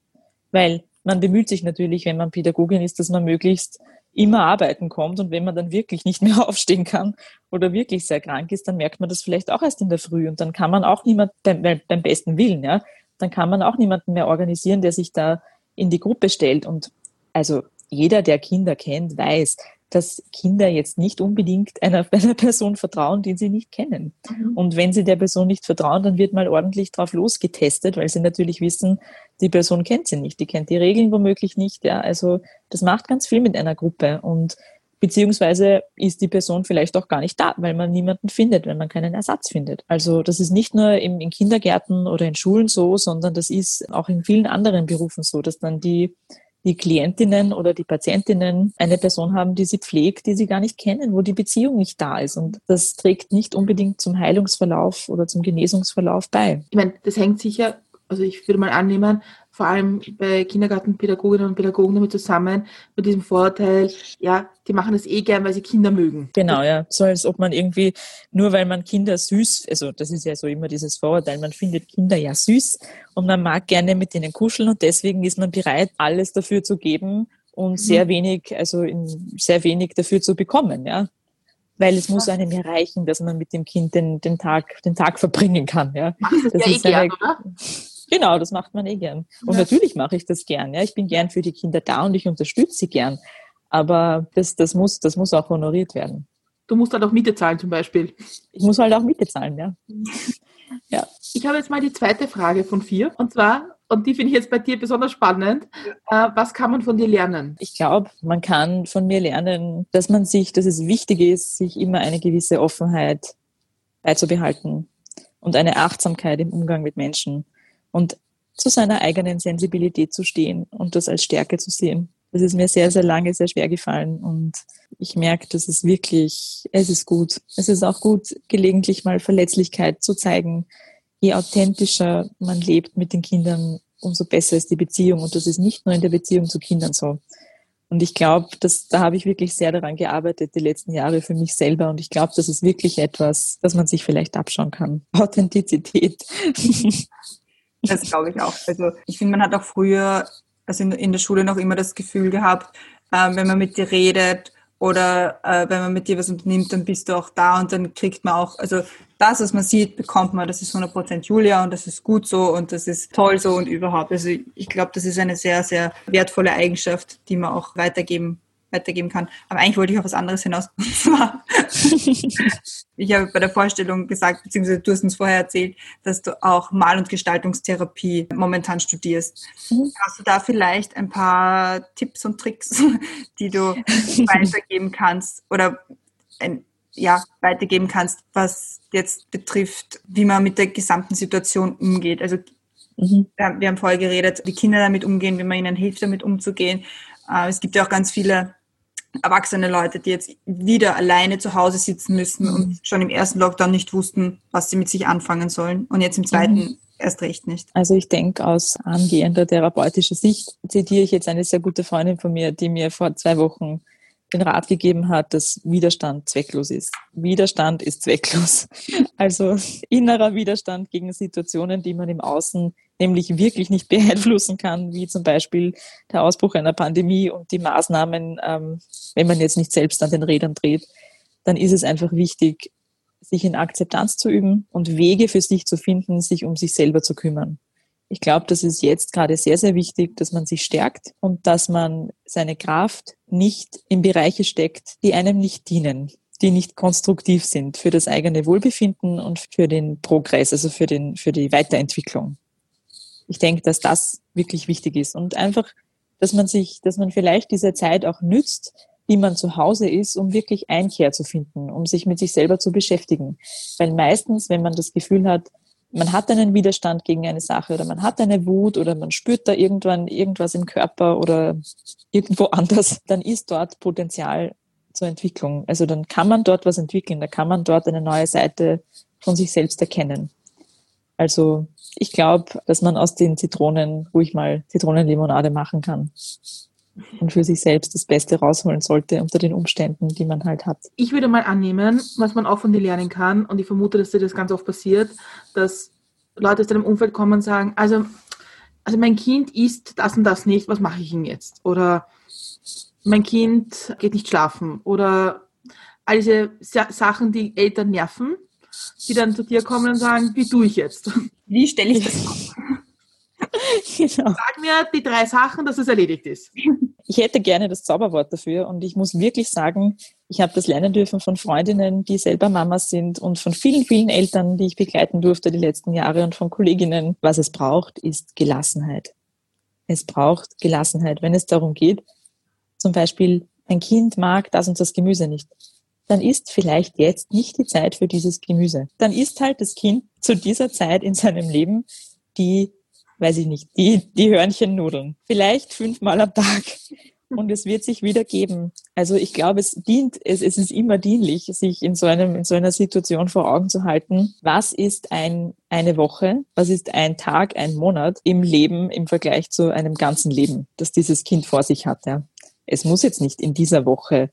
weil man bemüht sich natürlich, wenn man Pädagogin ist, dass man möglichst immer arbeiten kommt und wenn man dann wirklich nicht mehr aufstehen kann oder wirklich sehr krank ist, dann merkt man das vielleicht auch erst in der Früh und dann kann man auch niemand beim, beim besten Willen, ja, dann kann man auch niemanden mehr organisieren, der sich da in die Gruppe stellt. Und also jeder, der Kinder kennt, weiß, dass Kinder jetzt nicht unbedingt einer, einer Person vertrauen, die sie nicht kennen. Mhm. Und wenn sie der Person nicht vertrauen, dann wird mal ordentlich drauf losgetestet, weil sie natürlich wissen, die Person kennt sie nicht, die kennt die Regeln womöglich nicht. Ja, also das macht ganz viel mit einer Gruppe. Und beziehungsweise ist die Person vielleicht auch gar nicht da, weil man niemanden findet, wenn man keinen Ersatz findet. Also das ist nicht nur im, in Kindergärten oder in Schulen so, sondern das ist auch in vielen anderen Berufen so, dass dann die die Klientinnen oder die Patientinnen eine Person haben, die sie pflegt, die sie gar nicht kennen, wo die Beziehung nicht da ist. Und das trägt nicht unbedingt zum Heilungsverlauf oder zum Genesungsverlauf bei. Ich meine, das hängt sicher, also ich würde mal annehmen, vor allem bei Kindergartenpädagoginnen und Pädagogen damit zusammen, mit diesem Vorteil, ja, die machen das eh gern, weil sie Kinder mögen. Genau, ja. So als ob man irgendwie, nur weil man Kinder süß, also das ist ja so immer dieses Vorurteil, man findet Kinder ja süß und man mag gerne mit ihnen kuscheln und deswegen ist man bereit, alles dafür zu geben und mhm. sehr wenig, also in, sehr wenig dafür zu bekommen, ja weil es muss einem ja reichen, dass man mit dem Kind den, den, Tag, den Tag verbringen kann. Ja. Das, das ja ist eh gern, oder? Genau, das macht man eh gern. Und ja. natürlich mache ich das gern. Ja, ich bin gern für die Kinder da und ich unterstütze sie gern. Aber das, das, muss, das muss auch honoriert werden. Du musst halt auch Miete zahlen zum Beispiel. Ich muss halt auch Miete zahlen, ja. ja. Ich habe jetzt mal die zweite Frage von vier. Und zwar, und die finde ich jetzt bei dir besonders spannend. Äh, was kann man von dir lernen? Ich glaube, man kann von mir lernen, dass man sich, dass es wichtig ist, sich immer eine gewisse Offenheit beizubehalten und eine Achtsamkeit im Umgang mit Menschen und zu seiner eigenen Sensibilität zu stehen und das als Stärke zu sehen. Das ist mir sehr, sehr lange sehr schwer gefallen und ich merke, dass es wirklich, es ist gut. Es ist auch gut, gelegentlich mal Verletzlichkeit zu zeigen. Je authentischer man lebt mit den Kindern, umso besser ist die Beziehung und das ist nicht nur in der Beziehung zu Kindern so. Und ich glaube, dass da habe ich wirklich sehr daran gearbeitet, die letzten Jahre für mich selber. Und ich glaube, das ist wirklich etwas, das man sich vielleicht abschauen kann. Authentizität. Das glaube ich auch. Also ich finde, man hat auch früher, also in, in der Schule noch immer das Gefühl gehabt, äh, wenn man mit dir redet oder äh, wenn man mit dir was unternimmt, dann bist du auch da und dann kriegt man auch, also das, was man sieht, bekommt man, das ist 100% Julia und das ist gut so und das ist toll so und überhaupt. Also ich glaube, das ist eine sehr, sehr wertvolle Eigenschaft, die man auch weitergeben weitergeben kann. Aber eigentlich wollte ich auf was anderes hinaus. Und zwar, ich habe bei der Vorstellung gesagt, beziehungsweise du hast uns vorher erzählt, dass du auch Mal- und Gestaltungstherapie momentan studierst. Mhm. Hast du da vielleicht ein paar Tipps und Tricks, die du weitergeben kannst oder ein, ja, weitergeben kannst, was jetzt betrifft, wie man mit der gesamten Situation umgeht? Also Mhm. Wir haben vorher geredet, wie Kinder damit umgehen, wie man ihnen hilft, damit umzugehen. Äh, es gibt ja auch ganz viele erwachsene Leute, die jetzt wieder alleine zu Hause sitzen müssen mhm. und schon im ersten Lockdown nicht wussten, was sie mit sich anfangen sollen und jetzt im zweiten mhm. erst recht nicht. Also ich denke, aus angehender therapeutischer Sicht zitiere ich jetzt eine sehr gute Freundin von mir, die mir vor zwei Wochen den Rat gegeben hat, dass Widerstand zwecklos ist. Widerstand ist zwecklos. Also innerer Widerstand gegen Situationen, die man im Außen nämlich wirklich nicht beeinflussen kann, wie zum Beispiel der Ausbruch einer Pandemie und die Maßnahmen, ähm, wenn man jetzt nicht selbst an den Rädern dreht, dann ist es einfach wichtig, sich in Akzeptanz zu üben und Wege für sich zu finden, sich um sich selber zu kümmern. Ich glaube, das ist jetzt gerade sehr, sehr wichtig, dass man sich stärkt und dass man seine Kraft nicht in Bereiche steckt, die einem nicht dienen, die nicht konstruktiv sind für das eigene Wohlbefinden und für den Progress, also für, den, für die Weiterentwicklung. Ich denke, dass das wirklich wichtig ist und einfach, dass man sich, dass man vielleicht diese Zeit auch nützt, wie man zu Hause ist, um wirklich Einkehr zu finden, um sich mit sich selber zu beschäftigen. Weil meistens, wenn man das Gefühl hat, man hat einen Widerstand gegen eine Sache oder man hat eine Wut oder man spürt da irgendwann irgendwas im Körper oder irgendwo anders, dann ist dort Potenzial zur Entwicklung. Also dann kann man dort was entwickeln, da kann man dort eine neue Seite von sich selbst erkennen. Also ich glaube, dass man aus den Zitronen ruhig mal Zitronenlimonade machen kann und für sich selbst das Beste rausholen sollte unter den Umständen, die man halt hat. Ich würde mal annehmen, was man auch von dir lernen kann, und ich vermute, dass dir das ganz oft passiert, dass Leute aus deinem Umfeld kommen und sagen, also, also mein Kind isst das und das nicht, was mache ich ihm jetzt? Oder mein Kind geht nicht schlafen. Oder all diese Sachen, die Eltern nerven, die dann zu dir kommen und sagen, wie tue ich jetzt? Wie stelle ich das auf? genau. Sag mir die drei Sachen, dass es erledigt ist. Ich hätte gerne das Zauberwort dafür und ich muss wirklich sagen, ich habe das lernen dürfen von Freundinnen, die selber Mamas sind und von vielen, vielen Eltern, die ich begleiten durfte die letzten Jahre und von Kolleginnen. Was es braucht, ist Gelassenheit. Es braucht Gelassenheit, wenn es darum geht, zum Beispiel, ein Kind mag das und das Gemüse nicht dann ist vielleicht jetzt nicht die Zeit für dieses Gemüse. Dann ist halt das Kind zu dieser Zeit in seinem Leben die weiß ich nicht, die, die Hörnchennudeln. Vielleicht fünfmal am Tag. Und es wird sich wieder geben. Also ich glaube, es dient, es, es ist immer dienlich, sich in so einem, in so einer Situation vor Augen zu halten. Was ist ein, eine Woche? Was ist ein Tag, ein Monat im Leben im Vergleich zu einem ganzen Leben, das dieses Kind vor sich hat, ja? Es muss jetzt nicht in dieser Woche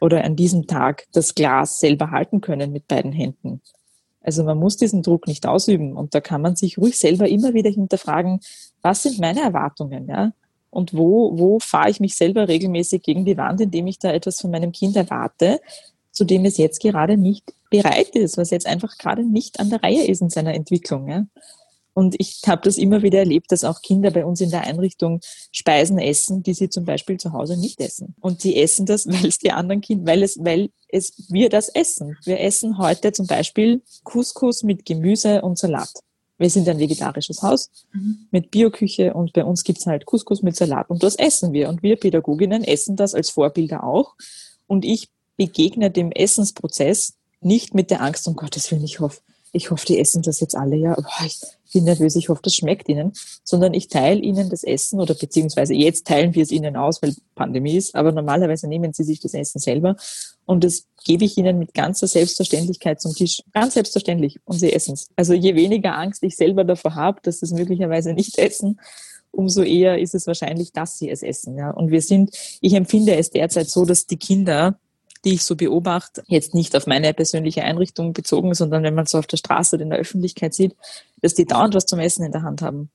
oder an diesem Tag das Glas selber halten können mit beiden Händen. Also man muss diesen Druck nicht ausüben und da kann man sich ruhig selber immer wieder hinterfragen, was sind meine Erwartungen, ja? Und wo, wo fahre ich mich selber regelmäßig gegen die Wand, indem ich da etwas von meinem Kind erwarte, zu dem es jetzt gerade nicht bereit ist, was jetzt einfach gerade nicht an der Reihe ist in seiner Entwicklung. Ja? Und ich habe das immer wieder erlebt, dass auch Kinder bei uns in der Einrichtung Speisen essen, die sie zum Beispiel zu Hause nicht essen. Und sie essen das, weil es die anderen Kinder, weil es, weil es wir das essen. Wir essen heute zum Beispiel Couscous mit Gemüse und Salat. Wir sind ein vegetarisches Haus mhm. mit Bioküche und bei uns gibt's halt Couscous mit Salat und das essen wir. Und wir Pädagoginnen essen das als Vorbilder auch. Und ich begegne dem Essensprozess nicht mit der Angst, um Gottes Willen, ich hoffe, ich hoffe, die essen das jetzt alle, ja. Boah, ich bin nervös, ich hoffe, das schmeckt ihnen, sondern ich teile ihnen das Essen oder beziehungsweise jetzt teilen wir es ihnen aus, weil Pandemie ist, aber normalerweise nehmen sie sich das Essen selber und das gebe ich ihnen mit ganzer Selbstverständlichkeit zum Tisch. Ganz selbstverständlich und sie essen es. Also je weniger Angst ich selber davor habe, dass sie es möglicherweise nicht essen, umso eher ist es wahrscheinlich, dass sie es essen. Ja. Und wir sind, ich empfinde es derzeit so, dass die Kinder die ich so beobachte, jetzt nicht auf meine persönliche Einrichtung bezogen, sondern wenn man so auf der Straße oder in der Öffentlichkeit sieht, dass die dauernd was zum Essen in der Hand haben.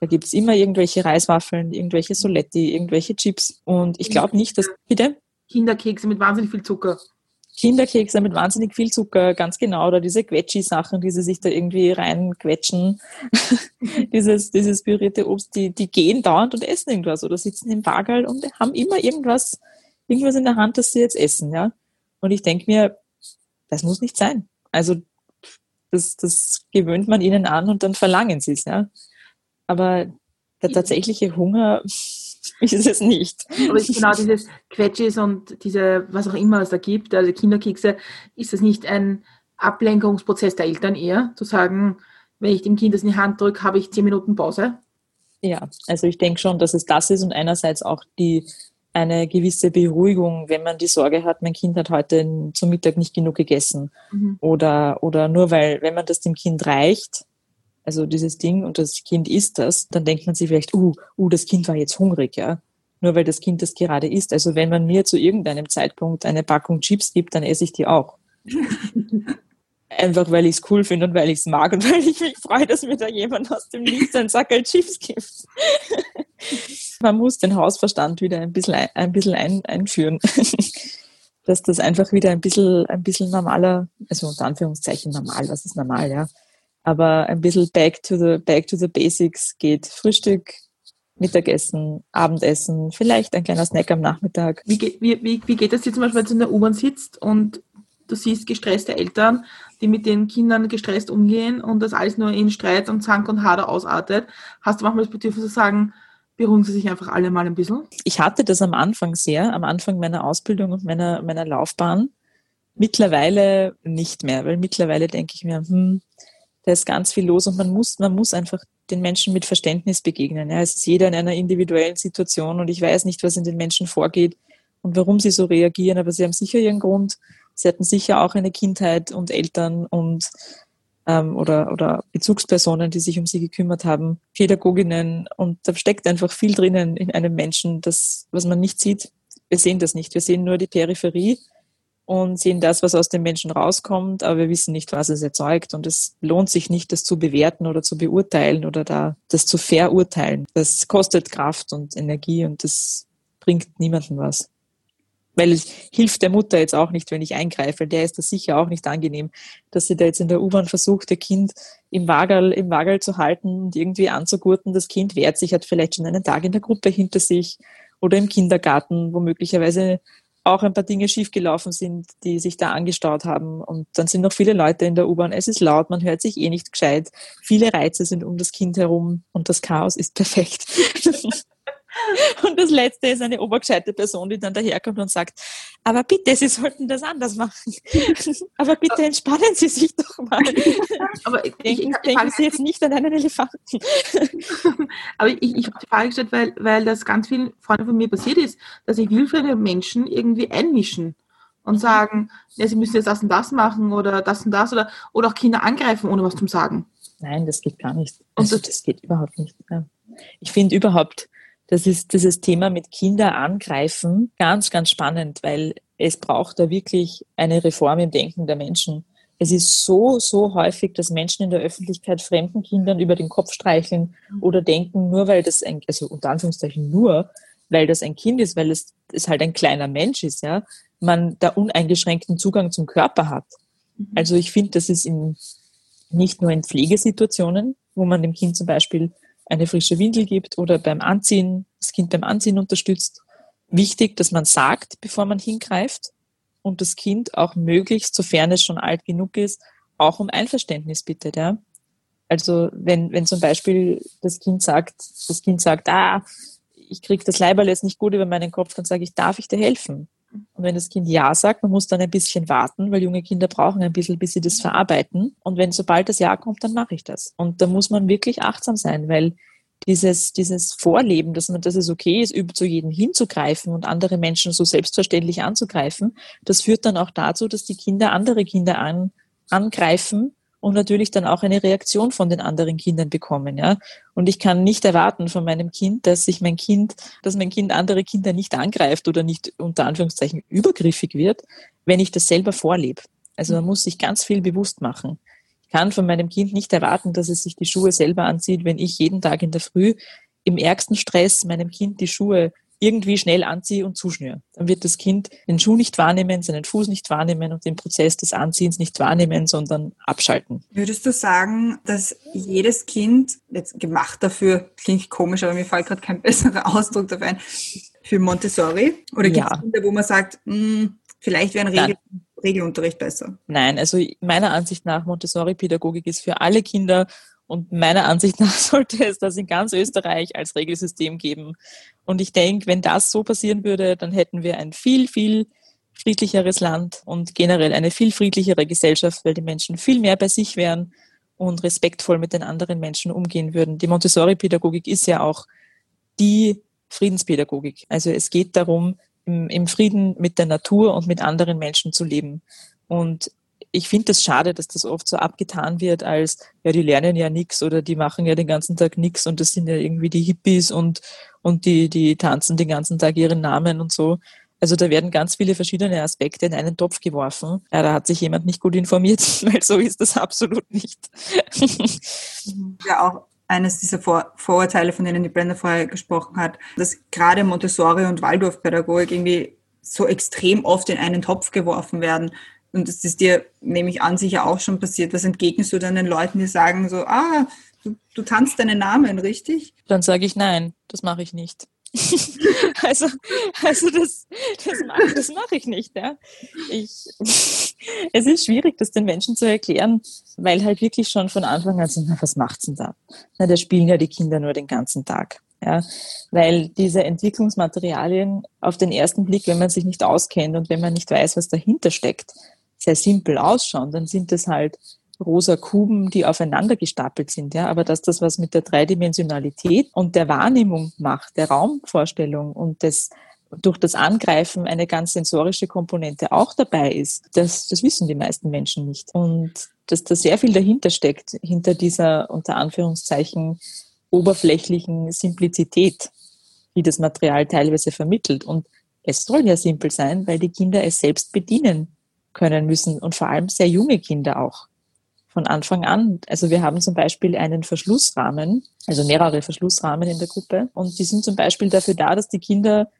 Da gibt's immer irgendwelche Reiswaffeln, irgendwelche Soletti, irgendwelche Chips. Und ich glaube nicht, dass. Bitte? Kinderkekse mit wahnsinnig viel Zucker. Kinderkekse mit wahnsinnig viel Zucker, ganz genau, oder diese Quetschi-Sachen, die sie sich da irgendwie reinquetschen, dieses, dieses pürierte Obst, die, die gehen dauernd und essen irgendwas oder sitzen im Wagerl und haben immer irgendwas irgendwas in der Hand, das sie jetzt essen, ja. Und ich denke mir, das muss nicht sein. Also das, das gewöhnt man ihnen an und dann verlangen sie es, ja. Aber der tatsächliche Hunger ist es nicht. Aber genau dieses Quetschis und diese, was auch immer es da gibt, also Kinderkekse, ist das nicht ein Ablenkungsprozess der Eltern eher, zu sagen, wenn ich dem Kind das in die Hand drücke, habe ich zehn Minuten Pause? Ja, also ich denke schon, dass es das ist und einerseits auch die eine gewisse Beruhigung, wenn man die Sorge hat, mein Kind hat heute zum Mittag nicht genug gegessen. Mhm. Oder, oder nur weil, wenn man das dem Kind reicht, also dieses Ding und das Kind isst das, dann denkt man sich vielleicht, uh, uh, das Kind war jetzt hungrig, ja. Nur weil das Kind das gerade isst. Also wenn man mir zu irgendeinem Zeitpunkt eine Packung Chips gibt, dann esse ich die auch. Einfach weil ich es cool finde und weil ich es mag und weil ich mich freue, dass mir da jemand aus dem Nichts ein Sackel Chips gibt. Man muss den Hausverstand wieder ein bisschen, ein bisschen ein, einführen. dass das einfach wieder ein bisschen, ein bisschen normaler, also unter Anführungszeichen normal, was ist normal, ja. Aber ein bisschen back to the, back to the basics geht. Frühstück, Mittagessen, Abendessen, vielleicht ein kleiner Snack am Nachmittag. Wie, wie, wie, wie geht das dir zum Beispiel, wenn du in der U-Bahn sitzt und du siehst gestresste Eltern, die mit den Kindern gestresst umgehen und das alles nur in Streit und Zank und Hader ausartet? Hast du manchmal das Bedürfnis zu sagen, beruhigen Sie sich einfach alle mal ein bisschen? Ich hatte das am Anfang sehr, am Anfang meiner Ausbildung und meiner, meiner Laufbahn. Mittlerweile nicht mehr, weil mittlerweile denke ich mir, hm, da ist ganz viel los und man muss, man muss einfach den Menschen mit Verständnis begegnen. Ja, es ist jeder in einer individuellen Situation und ich weiß nicht, was in den Menschen vorgeht und warum sie so reagieren, aber sie haben sicher ihren Grund Sie hatten sicher auch eine Kindheit und Eltern und ähm, oder, oder Bezugspersonen, die sich um sie gekümmert haben, Pädagoginnen und da steckt einfach viel drinnen in einem Menschen, das, was man nicht sieht. Wir sehen das nicht. Wir sehen nur die Peripherie und sehen das, was aus dem Menschen rauskommt, aber wir wissen nicht, was es erzeugt. Und es lohnt sich nicht, das zu bewerten oder zu beurteilen oder da das zu verurteilen. Das kostet Kraft und Energie und das bringt niemandem was. Weil es hilft der Mutter jetzt auch nicht, wenn ich eingreife. Der ist das sicher auch nicht angenehm, dass sie da jetzt in der U-Bahn versucht, ihr Kind im Wagel, im Wagel zu halten und irgendwie anzugurten. Das Kind wehrt sich, hat vielleicht schon einen Tag in der Gruppe hinter sich oder im Kindergarten, wo möglicherweise auch ein paar Dinge schiefgelaufen sind, die sich da angestaut haben. Und dann sind noch viele Leute in der U-Bahn. Es ist laut, man hört sich eh nicht gescheit. Viele Reize sind um das Kind herum und das Chaos ist perfekt. Und das Letzte ist eine obergescheite Person, die dann daherkommt und sagt, aber bitte, Sie sollten das anders machen. aber bitte entspannen Sie sich doch mal. Aber ich, denken, ich, denken Sie jetzt nicht an einen Elefanten. aber ich, ich habe die Frage gestellt, weil, weil das ganz vielen Freunden von mir passiert ist, dass sich willfährige Menschen irgendwie einmischen und sagen, ja, sie müssen jetzt das und das machen oder das und das oder, oder auch Kinder angreifen, ohne was zu sagen. Nein, das geht gar nicht. Also, das geht überhaupt nicht. Ich finde überhaupt, das ist dieses Thema mit Kinder angreifen ganz, ganz spannend, weil es braucht da wirklich eine Reform im Denken der Menschen. Es ist so, so häufig, dass Menschen in der Öffentlichkeit fremden Kindern über den Kopf streicheln oder denken, nur weil das ein, also unter Anführungszeichen nur, weil das ein Kind ist, weil es, es halt ein kleiner Mensch ist, ja, man da uneingeschränkten Zugang zum Körper hat. Mhm. Also ich finde, das ist in, nicht nur in Pflegesituationen, wo man dem Kind zum Beispiel eine frische Windel gibt oder beim Anziehen, das Kind beim Anziehen unterstützt. Wichtig, dass man sagt, bevor man hingreift und das Kind auch möglichst, sofern es schon alt genug ist, auch um Einverständnis bittet. Ja? Also wenn, wenn zum Beispiel das Kind sagt, das Kind sagt, ah, ich kriege das Leiberl jetzt nicht gut über meinen Kopf, dann sage ich, darf ich dir helfen? Und wenn das Kind Ja sagt, man muss dann ein bisschen warten, weil junge Kinder brauchen ein bisschen, bis sie das verarbeiten. Und wenn sobald das Ja kommt, dann mache ich das. Und da muss man wirklich achtsam sein, weil dieses, dieses Vorleben, dass man, dass es okay ist, über zu jedem hinzugreifen und andere Menschen so selbstverständlich anzugreifen, das führt dann auch dazu, dass die Kinder andere Kinder an, angreifen und natürlich dann auch eine Reaktion von den anderen Kindern bekommen, ja. Und ich kann nicht erwarten von meinem Kind, dass sich mein Kind, dass mein Kind andere Kinder nicht angreift oder nicht unter Anführungszeichen übergriffig wird, wenn ich das selber vorlebe. Also man muss sich ganz viel bewusst machen. Ich kann von meinem Kind nicht erwarten, dass es sich die Schuhe selber anzieht, wenn ich jeden Tag in der Früh im ärgsten Stress meinem Kind die Schuhe irgendwie schnell anziehe und zuschnüre. Dann wird das Kind den Schuh nicht wahrnehmen, seinen Fuß nicht wahrnehmen und den Prozess des Anziehens nicht wahrnehmen, sondern abschalten. Würdest du sagen, dass jedes Kind, jetzt gemacht dafür, klingt komisch, aber mir fällt gerade kein besserer Ausdruck dafür ein, für Montessori? Oder gibt es Ja. Kinder, wo man sagt, hm, vielleicht wäre ein Nein. Regel Regelunterricht besser? Nein, also meiner Ansicht nach Montessori-Pädagogik ist für alle Kinder und meiner Ansicht nach sollte es das in ganz Österreich als Regelsystem geben. Und ich denke, wenn das so passieren würde, dann hätten wir ein viel, viel friedlicheres Land und generell eine viel friedlichere Gesellschaft, weil die Menschen viel mehr bei sich wären und respektvoll mit den anderen Menschen umgehen würden. Die Montessori-Pädagogik ist ja auch die Friedenspädagogik. Also es geht darum, im, Frieden mit der Natur und mit anderen Menschen zu leben. Und ich finde es schade, dass das oft so abgetan wird als, ja, die lernen ja nichts oder die machen ja den ganzen Tag nichts und das sind ja irgendwie die Hippies und, und die, die tanzen den ganzen Tag ihren Namen und so. Also da werden ganz viele verschiedene Aspekte in einen Topf geworfen. Ja, da hat sich jemand nicht gut informiert, weil so ist das absolut nicht. Ja, auch eines dieser Vor Vorurteile, von denen die Brenda vorher gesprochen hat, dass gerade Montessori und Waldorfpädagogik irgendwie so extrem oft in einen Topf geworfen werden. Und das ist dir, nehme ich an, sicher auch schon passiert. Was entgegnest du dann den Leuten, die sagen so, ah, du, du tanzt deinen Namen, richtig? Dann sage ich nein, das mache ich nicht. also, also das, das mache das mach ich nicht. Ja. Ich, es ist schwierig, das den Menschen zu erklären, weil halt wirklich schon von Anfang an so, na, was macht's denn da? Na, da spielen ja die Kinder nur den ganzen Tag. Ja, weil diese Entwicklungsmaterialien auf den ersten Blick, wenn man sich nicht auskennt und wenn man nicht weiß, was dahinter steckt, sehr simpel ausschauen, dann sind es halt rosa Kuben, die aufeinander gestapelt sind. Ja, aber dass das was mit der Dreidimensionalität und der Wahrnehmung macht, der Raumvorstellung und des durch das Angreifen eine ganz sensorische Komponente auch dabei ist, das, das wissen die meisten Menschen nicht. Und dass da sehr viel dahinter steckt, hinter dieser unter Anführungszeichen oberflächlichen Simplizität, die das Material teilweise vermittelt. Und es soll ja simpel sein, weil die Kinder es selbst bedienen können müssen. Und vor allem sehr junge Kinder auch. Von Anfang an. Also wir haben zum Beispiel einen Verschlussrahmen, also mehrere Verschlussrahmen in der Gruppe. Und die sind zum Beispiel dafür da, dass die Kinder,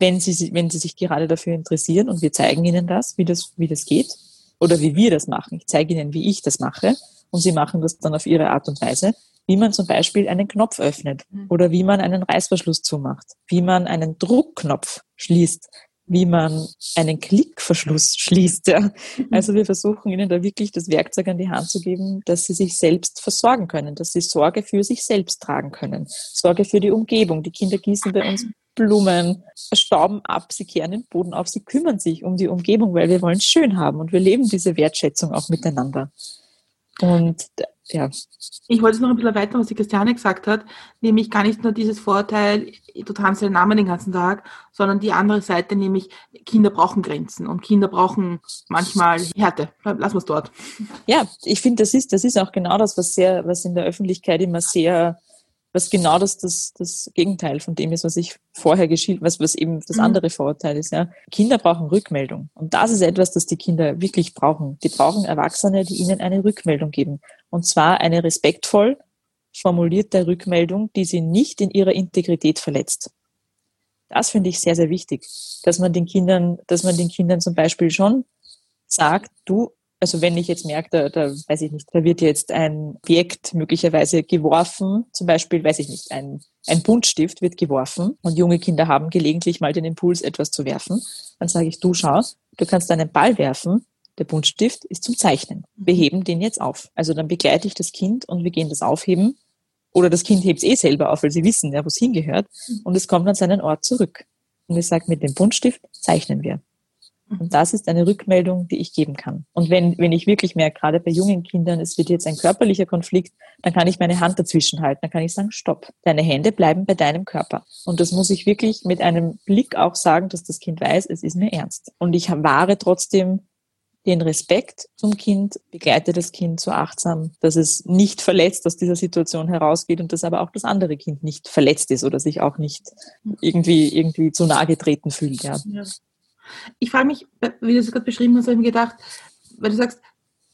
wenn sie, wenn sie sich gerade dafür interessieren und wir zeigen ihnen das, wie das, wie das geht oder wie wir das machen. Ich zeige ihnen, wie ich das mache. Und sie machen das dann auf ihre Art und Weise, wie man zum Beispiel einen Knopf öffnet oder wie man einen Reißverschluss zumacht, wie man einen Druckknopf schließt, wie man einen Klickverschluss schließt. Ja. Also wir versuchen ihnen da wirklich das Werkzeug an die Hand zu geben, dass sie sich selbst versorgen können, dass sie Sorge für sich selbst tragen können, Sorge für die Umgebung. Die Kinder gießen bei uns Blumen, stauben ab, sie kehren den Boden auf, sie kümmern sich um die Umgebung, weil wir wollen es schön haben und wir leben diese Wertschätzung auch miteinander. Und ja, Ich wollte es noch ein bisschen erweitern, was die Christiane gesagt hat, nämlich gar nicht nur dieses Vorteil, du tanzt deinen Namen den ganzen Tag, sondern die andere Seite, nämlich Kinder brauchen Grenzen und Kinder brauchen manchmal Härte. Lass uns dort. ja, ich finde, das ist, das ist auch genau das, was sehr, was in der Öffentlichkeit immer sehr, was genau das, das, das Gegenteil von dem ist, was ich vorher geschildert, was, was eben das Mhm. andere Vorurteil ist, ja. Kinder brauchen Rückmeldung. Und das ist etwas, das die Kinder wirklich brauchen. Die brauchen Erwachsene, die ihnen eine Rückmeldung geben. Und zwar eine respektvoll formulierte Rückmeldung, die sie nicht in ihrer Integrität verletzt. Das finde ich sehr, sehr wichtig, dass man den Kindern, dass man den Kindern zum Beispiel schon sagt, du, also wenn ich jetzt merke, da, da weiß ich nicht, da wird jetzt ein Objekt möglicherweise geworfen, zum Beispiel, weiß ich nicht, ein, ein Buntstift wird geworfen und junge Kinder haben gelegentlich mal den Impuls, etwas zu werfen, dann sage ich, du schau, du kannst einen Ball werfen, der Buntstift ist zum Zeichnen. Wir heben den jetzt auf. Also dann begleite ich das Kind und wir gehen das aufheben. Oder das Kind hebt es eh selber auf, weil sie wissen, ja, wo es hingehört. Und es kommt an seinen Ort zurück. Und ich sage, mit dem Buntstift zeichnen wir. Und das ist eine Rückmeldung, die ich geben kann. Und wenn, wenn ich wirklich merke, gerade bei jungen Kindern, es wird jetzt ein körperlicher Konflikt, dann kann ich meine Hand dazwischen halten. Dann kann ich sagen, stopp. Deine Hände bleiben bei deinem Körper. Und das muss ich wirklich mit einem Blick auch sagen, dass das Kind weiß, es ist mir ernst. Und ich wahre trotzdem den Respekt zum Kind, begleite das Kind so achtsam, dass es nicht verletzt aus dieser Situation herausgeht und dass aber auch das andere Kind nicht verletzt ist oder sich auch nicht irgendwie, irgendwie zu nahe getreten fühlt. Ja. Ich frage mich, wie du es gerade beschrieben hast, habe ich mir gedacht, weil du sagst,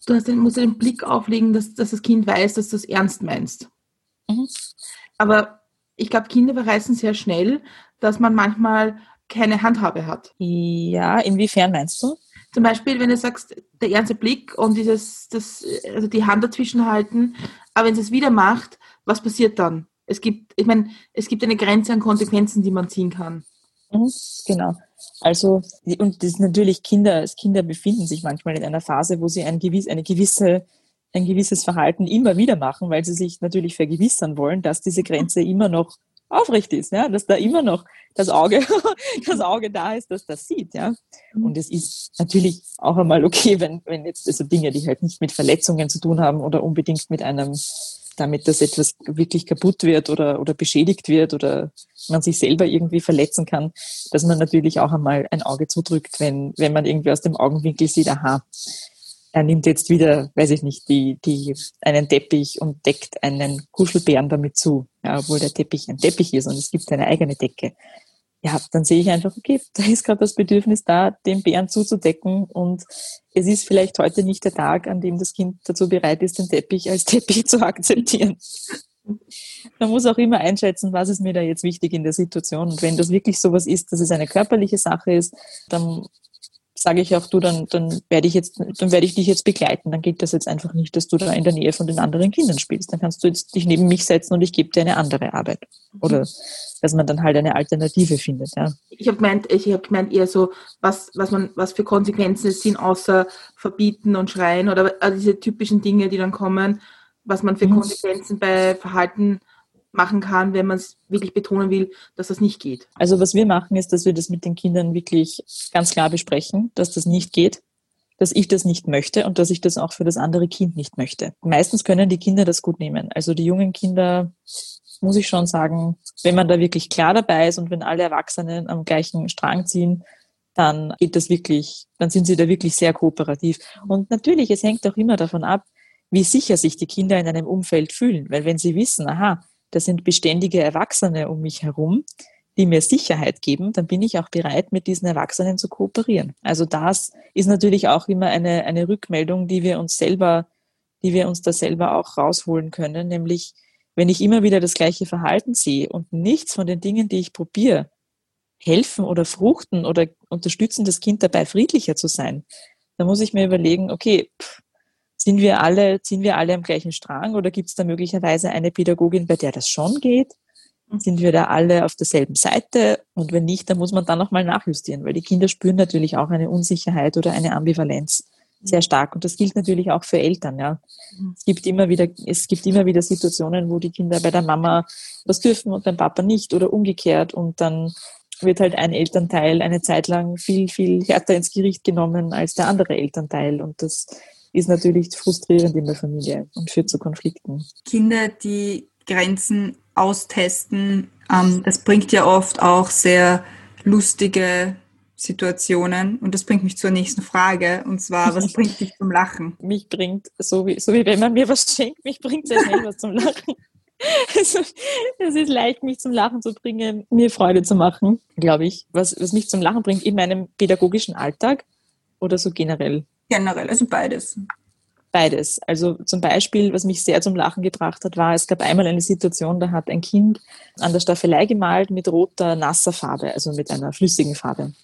du hast den, musst den Blick auflegen, dass, dass das Kind weiß, dass du es ernst meinst. Mhm. Aber ich glaube, Kinder verreißen sehr schnell, dass man manchmal keine Handhabe hat. ja, inwiefern meinst du? Zum Beispiel, wenn du sagst, der ernste Blick und dieses, das, also die Hand dazwischen halten, aber wenn es es wieder macht, was passiert dann? Es gibt, ich meine, es gibt eine Grenze an Konsequenzen, die man ziehen kann. Mhm, genau. Also, und das ist natürlich Kinder, Kinder befinden sich manchmal in einer Phase, wo sie ein gewiss, eine gewisse, ein gewisses Verhalten immer wieder machen, weil sie sich natürlich vergewissern wollen, dass diese Grenze immer noch aufrecht ist, ja, dass da immer noch das Auge, das Auge da ist, dass das sieht, ja. Und es ist natürlich auch einmal okay, wenn, wenn jetzt also Dinge, die halt nicht mit Verletzungen zu tun haben oder unbedingt mit einem damit, dass etwas wirklich kaputt wird oder, oder beschädigt wird oder man sich selber irgendwie verletzen kann, dass man natürlich auch einmal ein Auge zudrückt, wenn, wenn man irgendwie aus dem Augenwinkel sieht, aha, er nimmt jetzt wieder, weiß ich nicht, die, die, einen Teppich und deckt einen Kuschelbären damit zu, ja, obwohl der Teppich ein Teppich ist und es gibt eine eigene Decke ja, dann sehe ich einfach, okay, da ist gerade das Bedürfnis da, den Bären zuzudecken und es ist vielleicht heute nicht der Tag, an dem das Kind dazu bereit ist, den Teppich als Teppich zu akzeptieren. Man muss auch immer einschätzen, was ist mir da jetzt wichtig in der Situation. Und wenn das wirklich sowas ist, dass es eine körperliche Sache ist, dann sage ich auch, du, dann, dann werde ich jetzt, dann werde ich dich jetzt begleiten. Dann geht das jetzt einfach nicht, dass du da in der Nähe von den anderen Kindern spielst. Dann kannst du jetzt dich neben mich setzen und ich gebe dir eine andere Arbeit. Oder dass man dann halt eine Alternative findet. Ja. Ich habe gemeint, ich habe gemeint eher so, was, was man, was für Konsequenzen es sind, außer verbieten und schreien oder also diese typischen Dinge, die dann kommen, was man für mhm. Konsequenzen bei Verhalten machen kann, wenn man es wirklich betonen will, dass das nicht geht. Also was wir machen, ist, dass wir das mit den Kindern wirklich ganz klar besprechen, dass das nicht geht, dass ich das nicht möchte und dass ich das auch für das andere Kind nicht möchte. Meistens können die Kinder das gut nehmen. Also die jungen Kinder muss ich schon sagen, wenn man da wirklich klar dabei ist und wenn alle Erwachsenen am gleichen Strang ziehen, dann geht das wirklich, dann sind sie da wirklich sehr kooperativ. Und natürlich, es hängt auch immer davon ab, wie sicher sich die Kinder in einem Umfeld fühlen. Weil wenn sie wissen, aha, das sind beständige Erwachsene um mich herum, die mir Sicherheit geben, dann bin ich auch bereit, mit diesen Erwachsenen zu kooperieren. Also das ist natürlich auch immer eine, eine Rückmeldung, die wir uns selber, die wir uns da selber auch rausholen können, nämlich wenn ich immer wieder das gleiche Verhalten sehe und nichts von den Dingen, die ich probiere, helfen oder fruchten oder unterstützen das Kind dabei, friedlicher zu sein, dann muss ich mir überlegen, okay, pff, sind wir alle, ziehen wir alle am gleichen Strang oder gibt es da möglicherweise eine Pädagogin, bei der das schon geht? Mhm. Sind wir da alle auf derselben Seite? Und wenn nicht, dann muss man da nochmal nachjustieren, weil die Kinder spüren natürlich auch eine Unsicherheit oder eine Ambivalenz sehr stark. Und das gilt natürlich auch für Eltern, ja. Mhm. Es gibt immer wieder, es gibt immer wieder Situationen, wo die Kinder bei der Mama was dürfen und beim Papa nicht oder umgekehrt. Und dann wird halt ein Elternteil eine Zeit lang viel, viel härter ins Gericht genommen als der andere Elternteil. Und das ist natürlich frustrierend in der Familie und führt zu Konflikten. Kinder, die Grenzen austesten, ähm, das bringt ja oft auch sehr lustige Situationen. Und das bringt mich zur nächsten Frage. Und zwar, was bringt dich zum Lachen? Mich bringt, so wie, so wie wenn man mir was schenkt, mich bringt sehr schnell was zum Lachen. Also, es ist leicht, mich zum Lachen zu bringen, mir Freude zu machen, glaube ich. Was, was mich zum Lachen bringt in meinem pädagogischen Alltag oder so generell? Generell, also beides. Beides. Also zum Beispiel, was mich sehr zum Lachen gebracht hat, war, es gab einmal eine Situation, da hat ein Kind an der Staffelei gemalt mit roter, nasser Farbe, also mit einer flüssigen Farbe.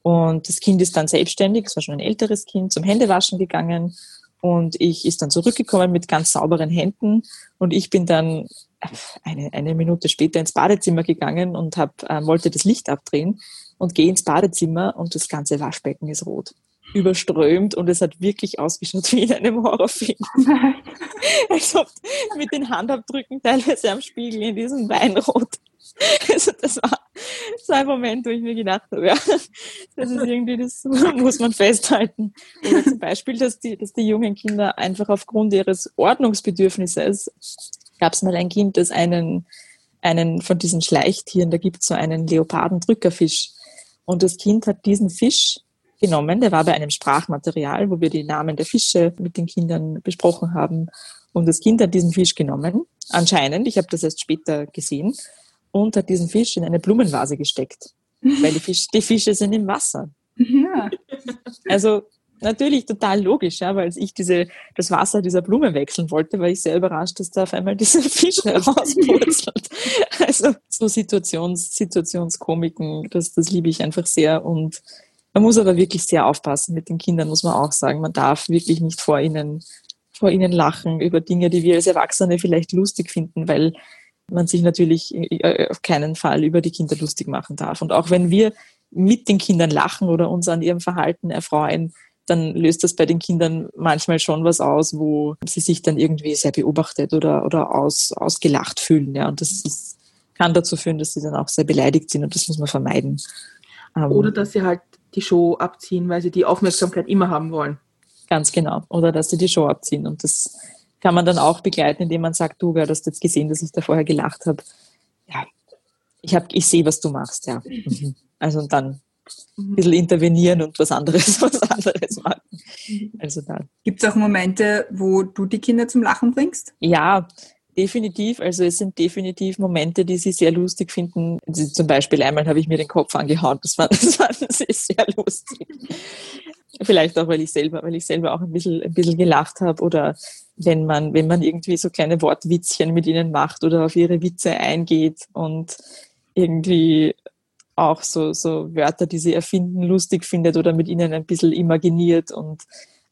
Und das Kind ist dann selbstständig, es war schon ein älteres Kind, zum Händewaschen gegangen und ich ist dann zurückgekommen mit ganz sauberen Händen und ich bin dann eine, eine Minute später ins Badezimmer gegangen und hab, äh, wollte das Licht abdrehen und gehe ins Badezimmer und das ganze Waschbecken ist rot überströmt und es hat wirklich ausgeschaut wie in einem Horrorfilm. Als ob mit den Handabdrücken teilweise am Spiegel in diesem Weinrot. Also das war so ein Moment, wo ich mir gedacht habe, ja, das ist irgendwie, das muss man festhalten. Oder zum Beispiel, dass die, dass die jungen Kinder einfach aufgrund ihres Ordnungsbedürfnisses, gab es mal ein Kind, das einen, einen von diesen Schleichtieren, da gibt es so einen Leopardendrückerfisch. Und das Kind hat diesen Fisch genommen. Der war bei einem Sprachmaterial, wo wir die Namen der Fische mit den Kindern besprochen haben. Und das Kind hat diesen Fisch genommen, anscheinend, ich habe das erst später gesehen, und hat diesen Fisch in eine Blumenvase gesteckt. Weil die, Fisch, die Fische sind im Wasser. Ja. Also natürlich total logisch, ja, weil ich diese, das Wasser dieser Blume wechseln wollte, war ich sehr überrascht, dass da auf einmal dieser Fisch herauspurzelt. Also so Situations, Situationskomiken, das, das liebe ich einfach sehr und man muss aber wirklich sehr aufpassen mit den Kindern, muss man auch sagen. Man darf wirklich nicht vor ihnen, vor ihnen lachen über Dinge, die wir als Erwachsene vielleicht lustig finden, weil man sich natürlich äh, auf keinen Fall über die Kinder lustig machen darf. Und auch wenn wir mit den Kindern lachen oder uns an ihrem Verhalten erfreuen, dann löst das bei den Kindern manchmal schon was aus, wo sie sich dann irgendwie sehr beobachtet oder, oder aus, ausgelacht fühlen. Ja. Und das ist, kann dazu führen, dass sie dann auch sehr beleidigt sind und das muss man vermeiden. Ähm, oder dass sie halt die Show abziehen, weil sie die Aufmerksamkeit immer haben wollen. Ganz genau. Oder dass sie die Show abziehen. Und das kann man dann auch begleiten, indem man sagt, du, wer hast jetzt gesehen, dass ich da vorher gelacht habe. Ja, ich, hab, ich sehe, was du machst, ja. Mhm. Also und dann ein bisschen intervenieren und was anderes, was anderes machen. Also dann. Gibt es auch Momente, wo du die Kinder zum Lachen bringst? Ja, definitiv. Also es sind definitiv Momente, die sie sehr lustig finden. Also zum Beispiel einmal habe ich mir den Kopf angehauen. Das war sehr, sehr lustig. Vielleicht auch, weil ich selber, weil ich selber auch ein bisschen, ein bisschen gelacht habe oder wenn man, wenn man irgendwie so kleine Wortwitzchen mit ihnen macht oder auf ihre Witze eingeht und irgendwie auch so, so Wörter, die sie erfinden, lustig findet oder mit ihnen ein bisschen imaginiert und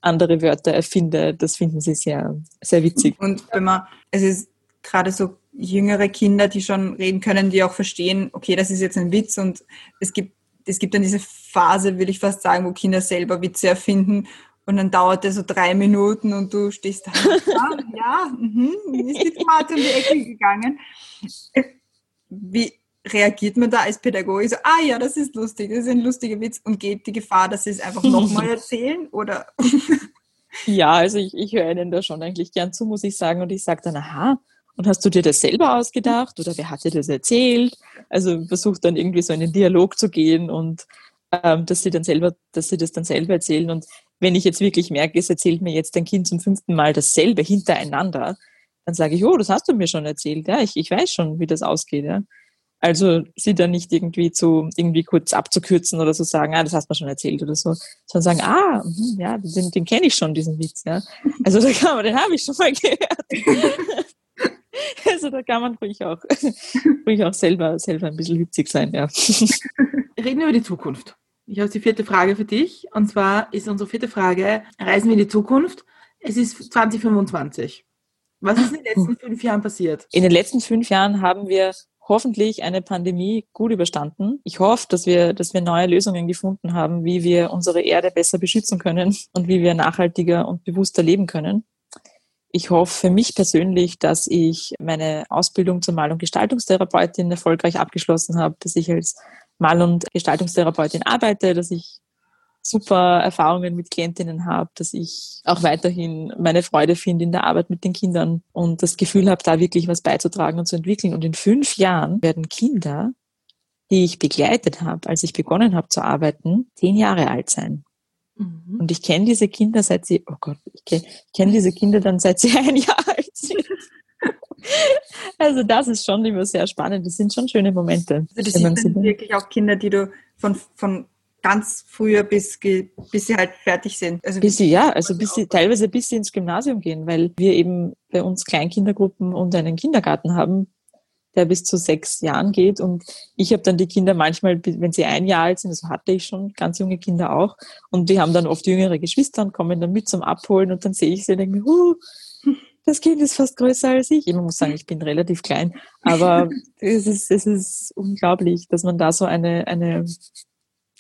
andere Wörter erfindet. Das finden sie sehr, sehr witzig. Und wenn man, es ist gerade so jüngere Kinder, die schon reden können, die auch verstehen, okay, das ist jetzt ein Witz und es gibt, es gibt dann diese Phase, will ich fast sagen, wo Kinder selber Witze erfinden und dann dauert es so drei Minuten und du stehst da, ja, ja mh, ist die Tomate um die Ecke gegangen. Wie, reagiert man da als Pädagoge so, ah ja, das ist lustig, das ist ein lustiger Witz und geht die Gefahr, dass sie es einfach nochmal erzählen oder? ja, also ich, ich höre Ihnen da schon eigentlich gern zu, muss ich sagen. Und ich sage dann, aha, und hast du dir das selber ausgedacht oder wer hat dir das erzählt? Also versucht dann irgendwie so in den Dialog zu gehen und ähm, dass sie dann selber, dass sie das dann selber erzählen. Und wenn ich jetzt wirklich merke, es erzählt mir jetzt ein Kind zum fünften Mal dasselbe hintereinander, dann sage ich, oh, das hast du mir schon erzählt, ja, ich, ich weiß schon, wie das ausgeht, ja. Also sie dann nicht irgendwie zu irgendwie kurz abzukürzen oder so sagen, ah, das hast du mir schon erzählt oder so, sondern sagen, ah, mh, ja, den, den kenne ich schon, diesen Witz. Ja. Also den habe ich schon mal gehört. also da kann man ruhig auch, ruhig auch selber, selber ein bisschen witzig sein, ja. Reden wir über die Zukunft. Ich habe die vierte Frage für dich. Und zwar ist unsere vierte Frage, reisen wir in die Zukunft? Es ist 2025. Was ist in den letzten fünf Jahren passiert? In den letzten fünf Jahren haben wir hoffentlich eine Pandemie gut überstanden. Ich hoffe, dass wir, dass wir neue Lösungen gefunden haben, wie wir unsere Erde besser beschützen können und wie wir nachhaltiger und bewusster leben können. Ich hoffe für mich persönlich, dass ich meine Ausbildung zur Mal- und Gestaltungstherapeutin erfolgreich abgeschlossen habe, dass ich als Mal- und Gestaltungstherapeutin arbeite, dass ich super Erfahrungen mit Klientinnen habe, dass ich auch weiterhin meine Freude finde in der Arbeit mit den Kindern und das Gefühl habe, da wirklich was beizutragen und zu entwickeln. Und in fünf Jahren werden Kinder, die ich begleitet habe, als ich begonnen habe zu arbeiten, zehn Jahre alt sein. Mhm. Und ich kenne diese Kinder seit sie, oh Gott, ich kenne kenn diese Kinder dann seit sie ein Jahr alt sind. Also das ist schon immer sehr spannend. Das sind schon schöne Momente. Also das sind wirklich auch Kinder, die du von, von ganz früher bis, bis sie halt fertig sind. Also bis sie, ja, also bis sie teilweise bis sie ins Gymnasium gehen, weil wir eben bei uns Kleinkindergruppen und einen Kindergarten haben, der bis zu sechs Jahren geht. Und ich habe dann die Kinder manchmal, wenn sie ein Jahr alt sind, das hatte ich schon, ganz junge Kinder auch. Und die haben dann oft jüngere Geschwister und kommen dann mit zum Abholen und dann sehe ich sie und denke mir, huh, das Kind ist fast größer als ich. Ich muss sagen, ich bin relativ klein, aber es ist, es ist unglaublich, dass man da so eine, eine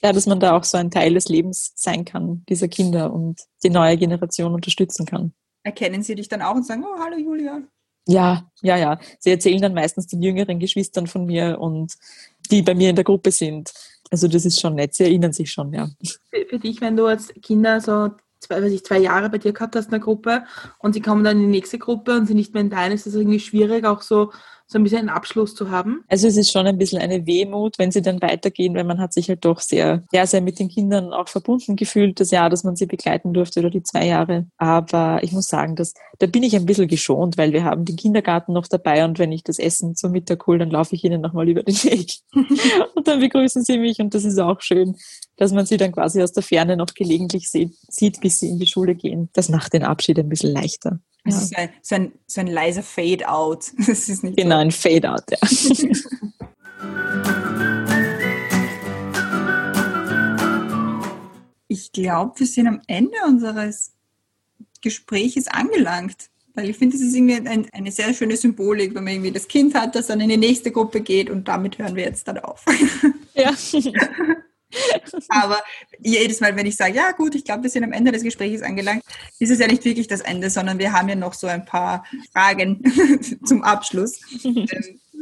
ja, dass man da auch so ein Teil des Lebens sein kann, dieser Kinder und die neue Generation unterstützen kann. Erkennen Sie dich dann auch und sagen, oh, hallo Julia? Ja, ja, ja. Sie erzählen dann meistens den jüngeren Geschwistern von mir und die bei mir in der Gruppe sind. Also das ist schon nett, sie erinnern sich schon, ja. Für, für dich, wenn du als Kinder so zwei, weiß ich, zwei Jahre bei dir gehabt hast in der Gruppe und sie kommen dann in die nächste Gruppe und sind nicht mehr in deiner, ist das irgendwie schwierig, auch so so ein bisschen einen Abschluss zu haben? Also es ist schon ein bisschen eine Wehmut, wenn sie dann weitergehen, weil man hat sich halt doch sehr, sehr, sehr mit den Kindern auch verbunden gefühlt, das Jahr, dass man sie begleiten durfte oder die zwei Jahre. Aber ich muss sagen, dass, da bin ich ein bisschen geschont, weil wir haben den Kindergarten noch dabei und wenn ich das Essen zum Mittag hole, dann laufe ich ihnen nochmal über den Weg. und dann begrüßen sie mich und das ist auch schön, dass man sie dann quasi aus der Ferne noch gelegentlich sieht, sieht bis sie in die Schule gehen. Das macht den Abschied ein bisschen leichter. Ja. Es ist ein, so, ein, so ein leiser Fade-out. genau, so. ein Fade-out, ja. ich glaube, wir sind am Ende unseres Gespräches angelangt. Weil ich finde, das ist irgendwie ein, eine sehr schöne Symbolik, wenn man irgendwie das Kind hat, das dann in die nächste Gruppe geht und damit hören wir jetzt dann auf. Ja. Aber jedes Mal, wenn ich sage, ja gut, ich glaube, wir sind am Ende des Gesprächs angelangt, ist es ja nicht wirklich das Ende, sondern wir haben ja noch so ein paar Fragen zum Abschluss. Ähm,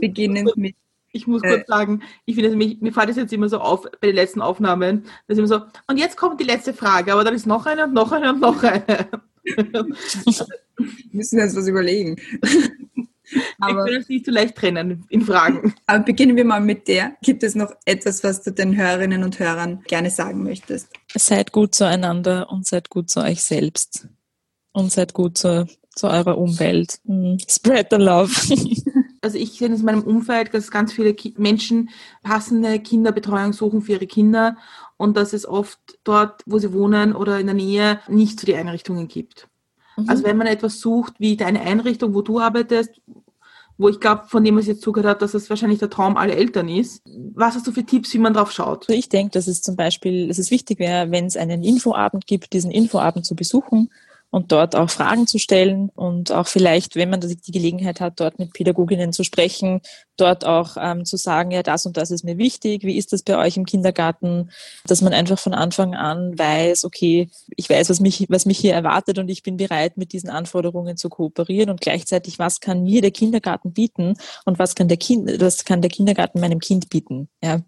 beginnend mit ich muss kurz sagen, ich finde, mir, mir fällt es jetzt immer so auf bei den letzten Aufnahmen, dass immer so, und jetzt kommt die letzte Frage, aber dann ist noch eine und noch eine und noch eine. Wir müssen uns was überlegen. Aber, wir können es nicht so leicht trennen in Fragen. Aber beginnen wir mal mit der. Gibt es noch etwas, was du den Hörerinnen und Hörern gerne sagen möchtest? Seid gut zueinander und seid gut zu euch selbst. Und seid gut zu, zu eurer Umwelt. Mhm. Spread the love. Also ich sehe in meinem Umfeld, dass ganz viele Menschen passende Kinderbetreuung suchen für ihre Kinder und dass es oft dort, wo sie wohnen oder in der Nähe, nicht so die Einrichtungen gibt. Mhm. Also wenn man etwas sucht, wie deine Einrichtung, wo du arbeitest, wo ich glaube, von dem, was ich jetzt zugehört habe, dass es wahrscheinlich der Traum aller Eltern ist. Was hast du für Tipps, wie man drauf schaut? Also ich denke, dass es zum Beispiel, dass es wichtig wäre, wenn es einen Infoabend gibt, diesen Infoabend zu besuchen und dort auch Fragen zu stellen und auch vielleicht, wenn man die Gelegenheit hat, dort mit Pädagoginnen zu sprechen, dort auch ähm, zu sagen, ja, das und das ist mir wichtig, wie ist das bei euch im Kindergarten, dass man einfach von Anfang an weiß, okay, ich weiß, was mich, was mich hier erwartet und ich bin bereit, mit diesen Anforderungen zu kooperieren. Und gleichzeitig, was kann mir der Kindergarten bieten und was kann der Kind, was kann der Kindergarten meinem Kind bieten, ja.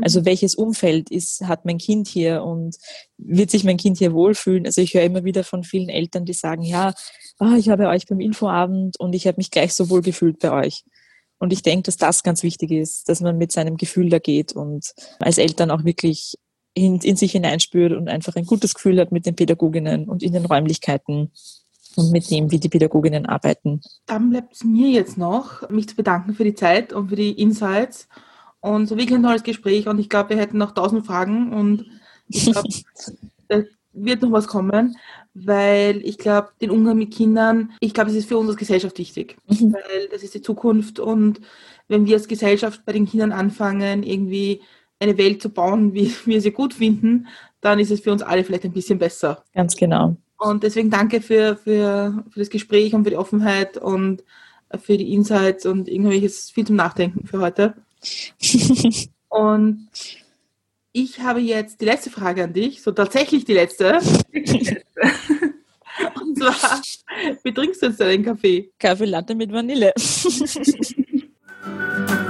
Also welches Umfeld ist, hat mein Kind hier? Und wird sich mein Kind hier wohlfühlen? Also ich höre immer wieder von vielen Eltern, die sagen, ja, oh, ich habe euch beim Infoabend und ich habe mich gleich so wohl gefühlt bei euch. Und ich denke, dass das ganz wichtig ist, dass man mit seinem Gefühl da geht und als Eltern auch wirklich in, in sich hineinspürt und einfach ein gutes Gefühl hat mit den Pädagoginnen und in den Räumlichkeiten und mit dem, wie die Pädagoginnen arbeiten. Dann bleibt es mir jetzt noch, mich zu bedanken für die Zeit und für die Insights und so wirklich ein tolles Gespräch und ich glaube, wir hätten noch tausend Fragen und ich glaube, da wird noch was kommen weil ich glaube, den Umgang mit Kindern, ich glaube, es ist für uns als Gesellschaft wichtig, mhm. weil das ist die Zukunft und wenn wir als Gesellschaft bei den Kindern anfangen, irgendwie eine Welt zu bauen, wie wir sie gut finden, dann ist es für uns alle vielleicht ein bisschen besser. Ganz genau. Und deswegen danke für, für, für das Gespräch und für die Offenheit und für die Insights und irgendwelches viel zum Nachdenken für heute. und ich habe jetzt die letzte Frage an dich, so tatsächlich die letzte. Und zwar, wie trinkst du jetzt deinen Kaffee? Kaffee Latte mit Vanille.